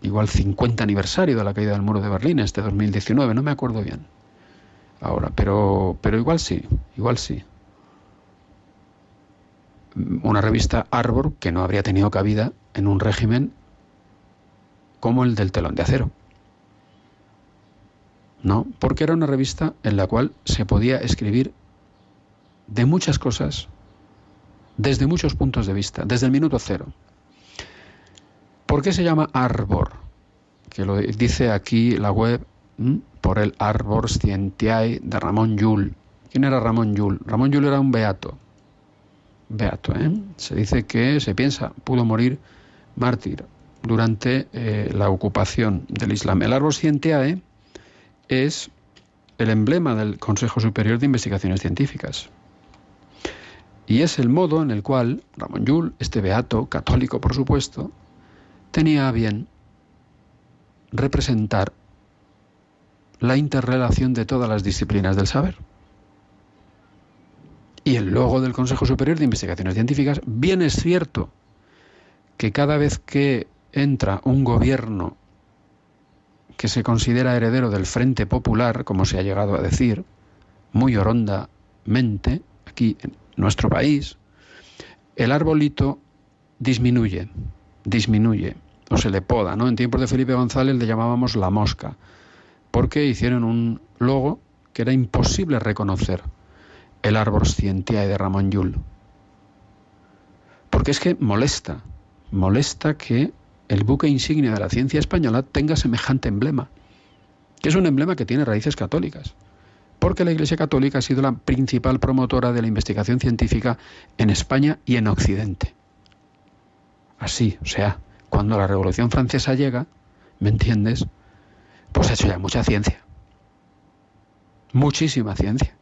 igual 50 aniversario de la caída del muro de Berlín, este 2019, no me acuerdo bien. Ahora, pero pero igual sí, igual sí. Una revista Arbor que no habría tenido cabida en un régimen como el del telón de acero. No, porque era una revista en la cual se podía escribir de muchas cosas desde muchos puntos de vista, desde el minuto cero. ¿Por qué se llama Arbor? Que lo dice aquí la web por el Arbor Scientiae de Ramón Llull. ¿Quién era Ramón Llull? Ramón Llull era un beato. Beato, ¿eh? Se dice que se piensa pudo morir mártir durante eh, la ocupación del Islam. El Arbor Scientiae es el emblema del Consejo Superior de Investigaciones Científicas. Y es el modo en el cual Ramón Llull, este beato, católico por supuesto, tenía a bien representar la interrelación de todas las disciplinas del saber. Y el logo del Consejo Superior de Investigaciones Científicas, bien es cierto que cada vez que entra un gobierno que se considera heredero del Frente Popular, como se ha llegado a decir, muy horondamente, aquí en nuestro país, el arbolito disminuye, disminuye, o se le poda, ¿no? En tiempos de Felipe González le llamábamos la mosca, porque hicieron un logo que era imposible reconocer, el árbol Scientiae de Ramón Llull. Porque es que molesta, molesta que el buque insignia de la ciencia española tenga semejante emblema, que es un emblema que tiene raíces católicas, porque la Iglesia Católica ha sido la principal promotora de la investigación científica en España y en Occidente. Así, o sea, cuando la Revolución Francesa llega, ¿me entiendes? Pues ha hecho ya mucha ciencia, muchísima ciencia.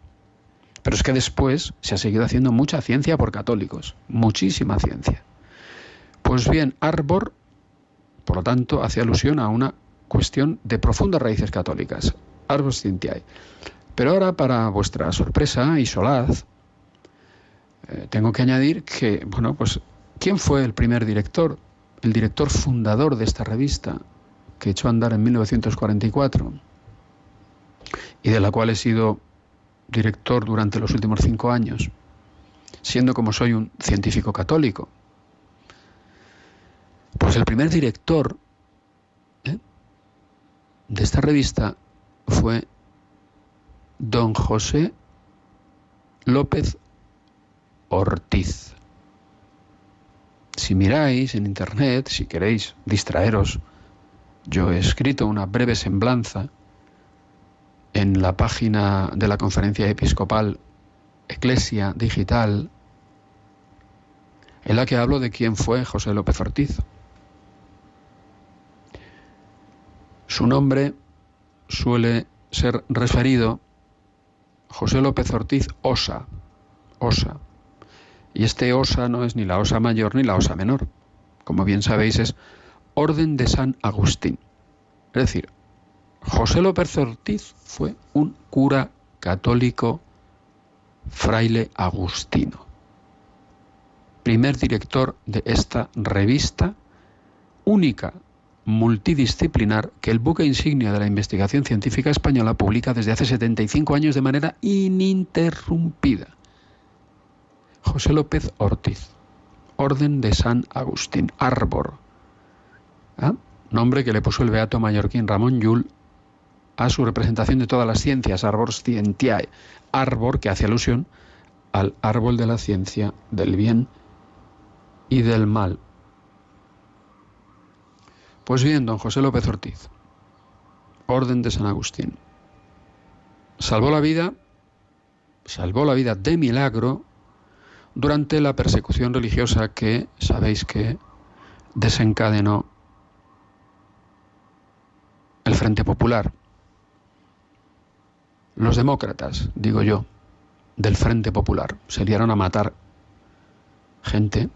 Pero es que después se ha seguido haciendo mucha ciencia por católicos, muchísima ciencia. Pues bien, Arbor, por lo tanto, hace alusión a una cuestión de profundas raíces católicas, Arbor Scientiae. Pero ahora, para vuestra sorpresa y solaz, eh, tengo que añadir que, bueno, pues, ¿quién fue el primer director, el director fundador de esta revista que echó a andar en 1944 y de la cual he sido director durante los últimos cinco años, siendo como soy un científico católico? Pues el primer director ¿eh? de esta revista fue don José López Ortiz. Si miráis en internet, si queréis distraeros, yo he escrito una breve semblanza en la página de la conferencia episcopal Eclesia Digital, en la que hablo de quién fue José López Ortiz. Su nombre suele ser referido José López Ortiz Osa, Osa. Y este Osa no es ni la Osa mayor ni la Osa menor. Como bien sabéis es Orden de San Agustín. Es decir, José López Ortiz fue un cura católico fraile agustino. Primer director de esta revista única multidisciplinar que el buque insignia de la investigación científica española publica desde hace 75 años de manera ininterrumpida. José López Ortiz, Orden de San Agustín, Arbor, ¿Ah? nombre que le puso el beato mallorquín Ramón Llull a su representación de todas las ciencias, Arbor Scientiae, árbol que hace alusión al árbol de la ciencia del bien y del mal. Pues bien, don José López Ortiz, Orden de San Agustín, salvó la vida, salvó la vida de milagro durante la persecución religiosa que sabéis que desencadenó el Frente Popular. Los demócratas, digo yo, del Frente Popular, se liaron a matar gente,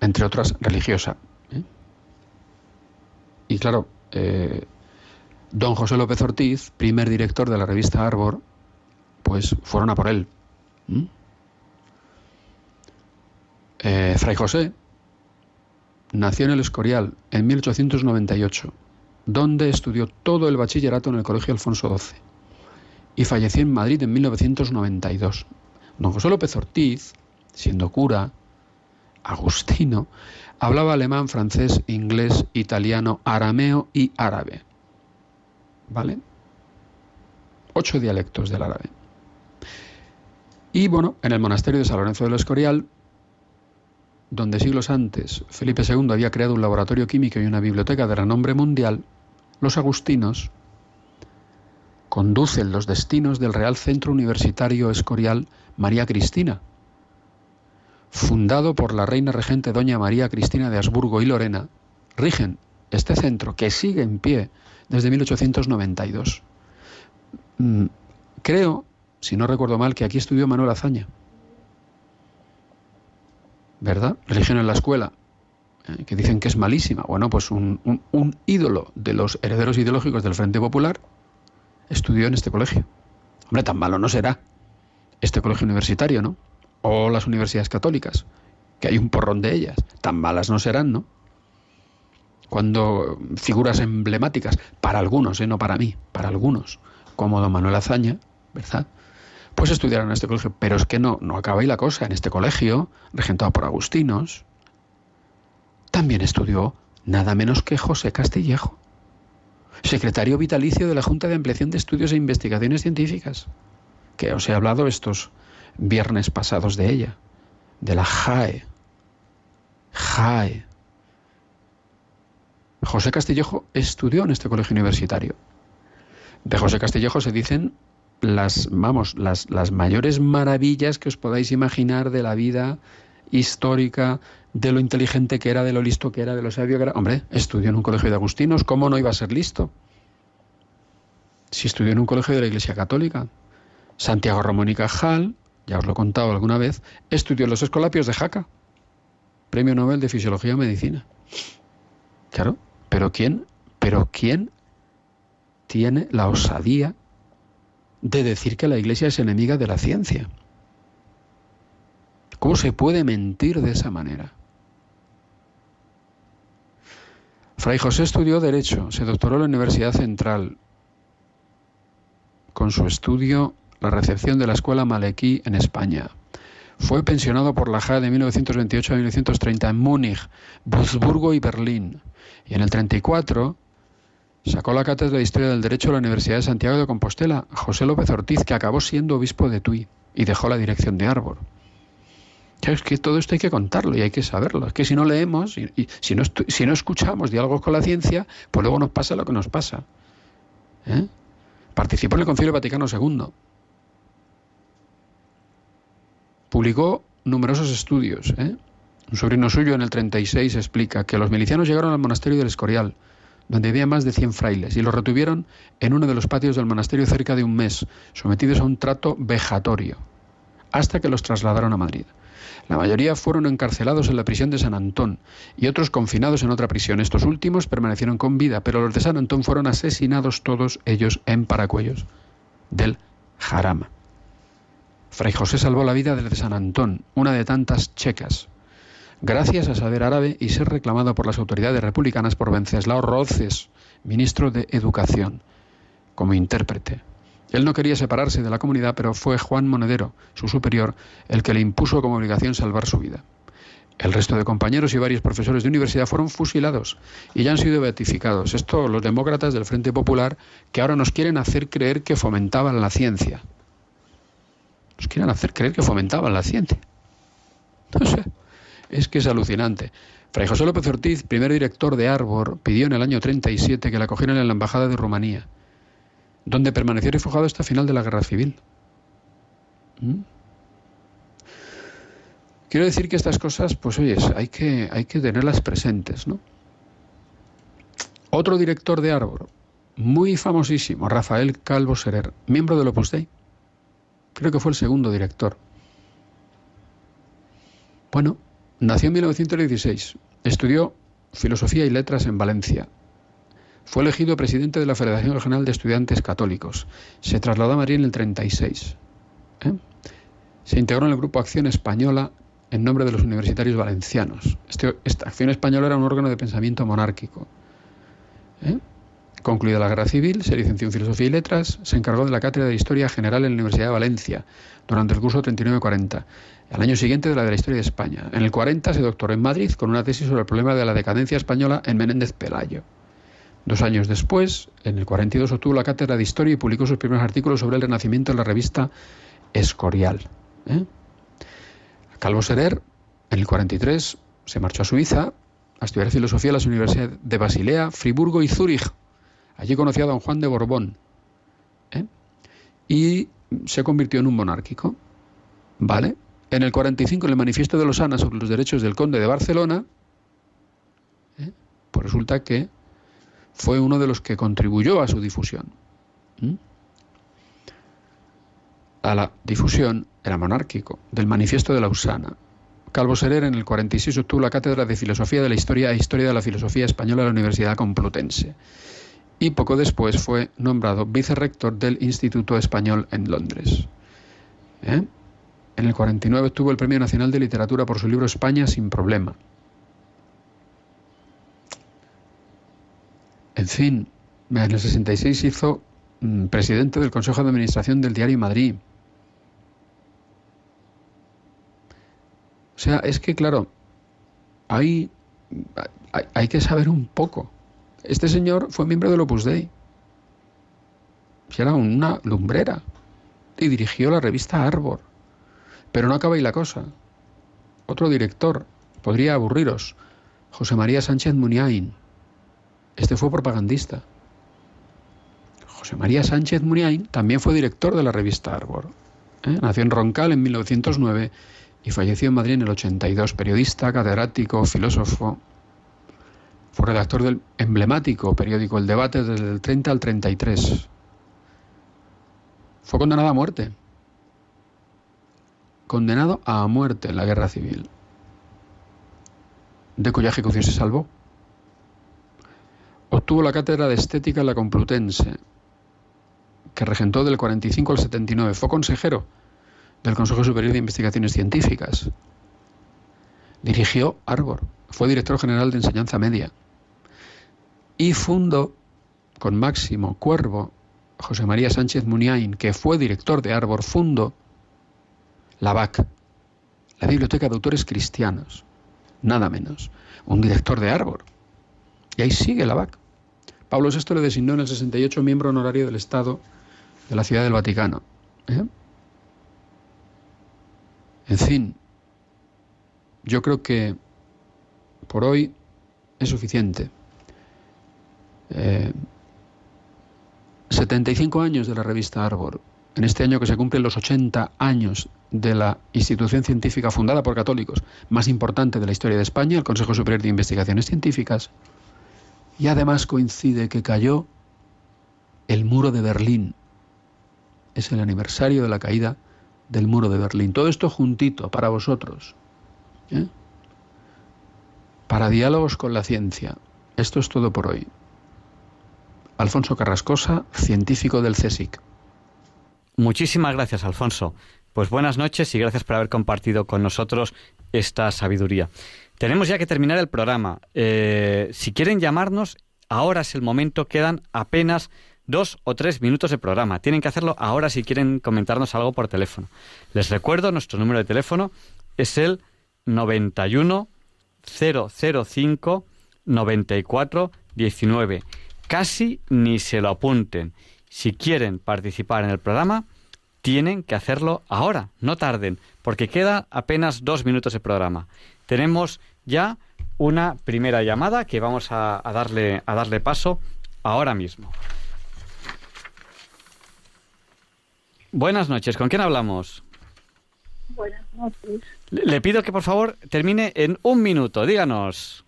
entre otras religiosa. Y claro, eh, don José López Ortiz, primer director de la revista Arbor, pues fueron a por él. ¿m? Eh, Fray José nació en el Escorial en 1898, donde estudió todo el bachillerato en el Colegio Alfonso XII y falleció en Madrid en 1992. Don José López Ortiz, siendo cura, agustino, hablaba alemán, francés, inglés, italiano, arameo y árabe. ¿Vale? Ocho dialectos del árabe. Y bueno, en el monasterio de San Lorenzo del Escorial, donde siglos antes Felipe II había creado un laboratorio químico y una biblioteca de renombre mundial, los agustinos conducen los destinos del Real Centro Universitario Escorial María Cristina, fundado por la reina regente doña María Cristina de Habsburgo y Lorena, rigen este centro que sigue en pie desde 1892. Mm, creo, si no recuerdo mal, que aquí estudió Manuel Azaña. ¿Verdad? Religión en la escuela, eh, que dicen que es malísima. Bueno, pues un, un, un ídolo de los herederos ideológicos del Frente Popular estudió en este colegio. Hombre, tan malo no será este colegio universitario, ¿no? O las universidades católicas, que hay un porrón de ellas. Tan malas no serán, ¿no? Cuando figuras emblemáticas, para algunos, ¿eh? no para mí, para algunos, como don Manuel Azaña, ¿verdad? Pues estudiaron en este colegio. Pero es que no, no acaba ahí la cosa. En este colegio, regentado por agustinos, también estudió nada menos que José Castillejo, secretario vitalicio de la Junta de Ampliación de Estudios e Investigaciones Científicas, que os he hablado estos viernes pasados de ella, de la JAE. JAE. José Castillejo estudió en este colegio universitario. De José Castillejo se dicen las, vamos, las, las mayores maravillas que os podáis imaginar de la vida histórica, de lo inteligente que era, de lo listo que era, de lo sabio que era. Hombre, estudió en un colegio de agustinos, ¿cómo no iba a ser listo? Si estudió en un colegio de la Iglesia Católica, Santiago Ramón y Cajal, ya os lo he contado alguna vez, estudió los Escolapios de Jaca, Premio Nobel de Fisiología y Medicina. Claro, pero ¿quién, pero quién tiene la osadía de decir que la Iglesia es enemiga de la ciencia? ¿Cómo se puede mentir de esa manera? Fray José estudió Derecho, se doctoró en la Universidad Central. Con su estudio, la recepción de la Escuela Malequí en España. Fue pensionado por la JA de 1928 a 1930 en Múnich, Würzburgo y Berlín. Y en el 34 sacó la cátedra de Historia del Derecho de la Universidad de Santiago de Compostela, José López Ortiz, que acabó siendo obispo de Tui y dejó la dirección de Árbol. Es que todo esto hay que contarlo y hay que saberlo. Es que si no leemos y, si, no si no escuchamos diálogos con la ciencia, pues luego nos pasa lo que nos pasa. ¿Eh? Participó en el Concilio Vaticano II. Publicó numerosos estudios. ¿eh? Un sobrino suyo en el 36 explica que los milicianos llegaron al monasterio del Escorial, donde había más de 100 frailes, y los retuvieron en uno de los patios del monasterio cerca de un mes, sometidos a un trato vejatorio, hasta que los trasladaron a Madrid. La mayoría fueron encarcelados en la prisión de San Antón y otros confinados en otra prisión. Estos últimos permanecieron con vida, pero los de San Antón fueron asesinados todos ellos en Paracuellos del Jarama. Fray José salvó la vida de San Antón, una de tantas checas, gracias a saber árabe y ser reclamado por las autoridades republicanas por Venceslao Roces, ministro de Educación, como intérprete. Él no quería separarse de la comunidad, pero fue Juan Monedero, su superior, el que le impuso como obligación salvar su vida. El resto de compañeros y varios profesores de universidad fueron fusilados y ya han sido beatificados. Esto los demócratas del Frente Popular que ahora nos quieren hacer creer que fomentaban la ciencia. Nos quieren hacer creer que fomentaban la ciencia. No sé, es que es alucinante. Fray José López Ortiz, primer director de Arbor, pidió en el año 37 que la acogieran en la Embajada de Rumanía, donde permaneció refugiado hasta el final de la Guerra Civil. ¿Mm? Quiero decir que estas cosas, pues oyes, hay que, hay que tenerlas presentes, ¿no? Otro director de Arbor, muy famosísimo, Rafael Calvo Serer, miembro del Opus Dei. Creo que fue el segundo director. Bueno, nació en 1916, estudió filosofía y letras en Valencia. Fue elegido presidente de la Federación Regional de Estudiantes Católicos. Se trasladó a Madrid en el 36. ¿eh? Se integró en el Grupo Acción Española en nombre de los universitarios valencianos. Este- esta Acción Española era un órgano de pensamiento monárquico. ¿eh? Concluida la Guerra Civil, se licenció en Filosofía y Letras, se encargó de la Cátedra de Historia General en la Universidad de Valencia durante el curso 39-40. Al año siguiente de la de la Historia de España. En el 40 se doctoró en Madrid con una tesis sobre el problema de la decadencia española en Menéndez Pelayo. Dos años después, en el 42, obtuvo la cátedra de Historia y publicó sus primeros artículos sobre el Renacimiento en la revista Escorial. ¿eh? Calvo Serer, en el 43, se marchó a Suiza a estudiar filosofía en las universidades de Basilea, Friburgo y Zúrich. Allí conoció a don Juan de Borbón ¿eh? y se convirtió en un monárquico. ¿Vale? En el 45, en el Manifiesto de Losana sobre los derechos del conde de Barcelona, ¿eh? pues resulta que fue uno de los que contribuyó a su difusión. A la difusión, era monárquico, del Manifiesto de Lausana. Calvo Serer en el 46 obtuvo la cátedra de Filosofía de la Historia e Historia de la Filosofía Española de la Universidad Complutense. Y poco después fue nombrado vicerrector del Instituto Español en Londres. ¿Eh? En el 49 obtuvo el Premio Nacional de Literatura por su libro España sin problema. En fin, en el 66 hizo mm, presidente del Consejo de Administración del Diario Madrid. O sea, es que claro, hay, hay, hay que saber un poco. Este señor fue miembro del Opus Dei. Era una lumbrera. Y dirigió la revista Arbor. Pero no acaba ahí la cosa. Otro director, podría aburriros, José María Sánchez Muniain. Este fue propagandista. José María Sánchez Muniain también fue director de la revista Arbor. ¿eh? Nació en Roncal en 1909 y falleció en Madrid en el 82. Periodista, catedrático, filósofo. Fue redactor del emblemático periódico El Debate desde el 30 al 33. Fue condenado a muerte condenado a muerte en la guerra civil, de cuya ejecución se salvó. Obtuvo la cátedra de estética en la Complutense, que regentó del 45 al 79. Fue consejero del Consejo Superior de Investigaciones Científicas. Dirigió Arbor, fue director general de enseñanza media y fundó con Máximo Cuervo, José María Sánchez Muniain, que fue director de Arbor, fundó la BAC, la Biblioteca de Autores Cristianos, nada menos, un director de Arbor. Y ahí sigue la BAC. Pablo VI le designó en el 68 miembro honorario del Estado de la Ciudad del Vaticano. ¿eh? En fin, yo creo que por hoy es suficiente. Eh, 75 años de la revista Arbor. En este año que se cumplen los 80 años de la institución científica fundada por católicos más importante de la historia de España, el Consejo Superior de Investigaciones Científicas. Y además coincide que cayó el muro de Berlín. Es el aniversario de la caída del muro de Berlín. Todo esto juntito para vosotros. ¿eh? Para diálogos con la ciencia. Esto es todo por hoy. Alfonso Carrascosa, científico del CSIC. Muchísimas gracias, Alfonso. Pues buenas noches y gracias por haber compartido con nosotros esta sabiduría. Tenemos ya que terminar el programa. Eh, si quieren llamarnos, ahora es el momento. Quedan apenas dos o tres minutos de programa. Tienen que hacerlo ahora si quieren comentarnos algo por teléfono. Les recuerdo, nuestro número de teléfono es el 91 005 94 19. Casi ni se lo apunten. Si quieren participar en el programa, tienen que hacerlo ahora, no tarden, porque queda apenas dos minutos de programa. Tenemos ya una primera llamada que vamos a, a darle, a darle paso ahora mismo. Buenas noches, ¿con quién hablamos? Buenas noches. Le, le pido que por favor termine en un minuto, díganos.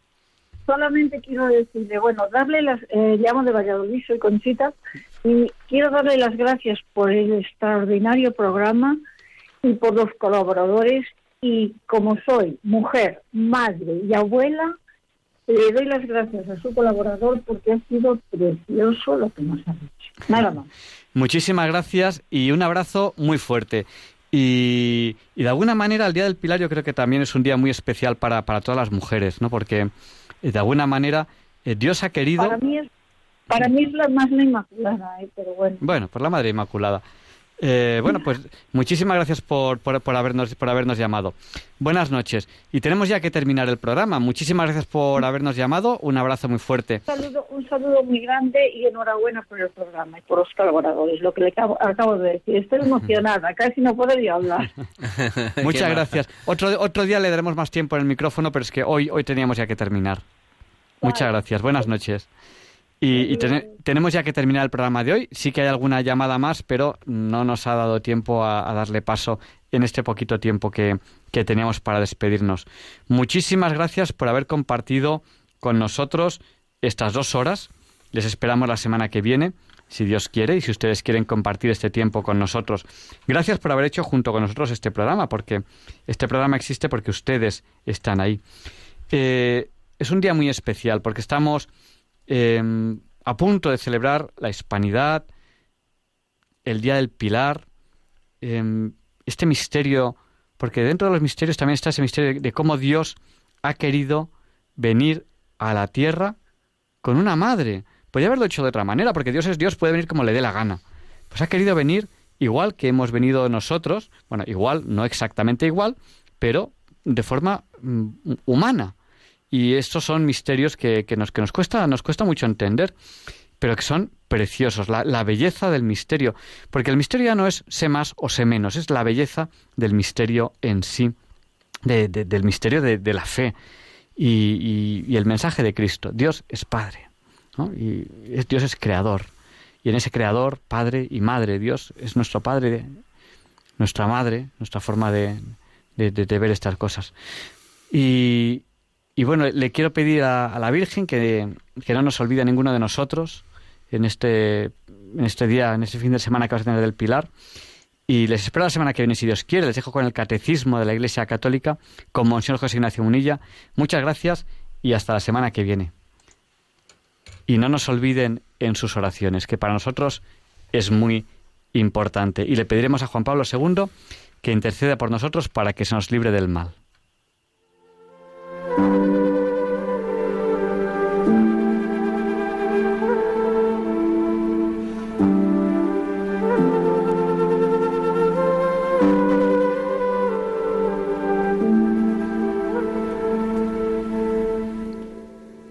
Solamente quiero decirle, bueno, darle las, eh, llamo de Valladolid, soy Conchita, y quiero darle las gracias por el extraordinario programa y por los colaboradores. Y como soy mujer, madre y abuela, le doy las gracias a su colaborador porque ha sido precioso lo que nos ha dicho. Nada más. Muchísimas gracias y un abrazo muy fuerte. Y, y de alguna manera el Día del Pilar yo creo que también es un día muy especial para, para todas las mujeres, ¿no? Porque de alguna manera eh, Dios ha querido... Para mí es, para mí es la más la inmaculada, ¿eh? pero bueno. Bueno, por la Madre Inmaculada. Eh, bueno, pues muchísimas gracias por, por, por habernos, por habernos llamado. Buenas noches. Y tenemos ya que terminar el programa. Muchísimas gracias por habernos llamado. Un abrazo muy fuerte. Un saludo, un saludo muy grande y enhorabuena por el programa y por los colaboradores, lo que le acabo, acabo de decir. Estoy emocionada, casi no ni hablar. Muchas gracias. Otro, otro día le daremos más tiempo en el micrófono, pero es que hoy, hoy teníamos ya que terminar. Muchas gracias. Buenas noches. Y, y tene- tenemos ya que terminar el programa de hoy. Sí que hay alguna llamada más, pero no nos ha dado tiempo a, a darle paso en este poquito tiempo que, que teníamos para despedirnos. Muchísimas gracias por haber compartido con nosotros estas dos horas. Les esperamos la semana que viene, si Dios quiere, y si ustedes quieren compartir este tiempo con nosotros. Gracias por haber hecho junto con nosotros este programa, porque este programa existe porque ustedes están ahí. Eh, es un día muy especial porque estamos eh, a punto de celebrar la Hispanidad, el Día del Pilar, eh, este misterio, porque dentro de los misterios también está ese misterio de cómo Dios ha querido venir a la tierra con una madre. Podría haberlo hecho de otra manera, porque Dios es Dios, puede venir como le dé la gana. Pues ha querido venir igual que hemos venido nosotros, bueno, igual, no exactamente igual, pero de forma mm, humana. Y estos son misterios que, que nos, que nos, cuesta, nos cuesta mucho entender, pero que son preciosos, la, la belleza del misterio. Porque el misterio ya no es sé más o sé menos, es la belleza del misterio en sí, de- de- del misterio de, de la fe y, y- el mensaje de Cristo. Dios es Padre, y es- Dios es Creador. Y en ese Creador, Padre y Madre, Dios es nuestro Padre, nuestra Madre, nuestra forma de- de ver estas cosas. Y, y bueno, le quiero pedir a, la Virgen que, que no nos olvide a ninguno de nosotros en este, en este día, en este fin de semana que vas a tener del Pilar. Y les espero la semana que viene, si Dios quiere. Les dejo con el Catecismo de la Iglesia Católica con Monseñor José Ignacio Munilla. Muchas gracias y hasta la semana que viene. Y no nos olviden en sus oraciones, que para nosotros es muy importante. Y le pediremos a Juan Pablo II que interceda por nosotros para que se nos libre del mal.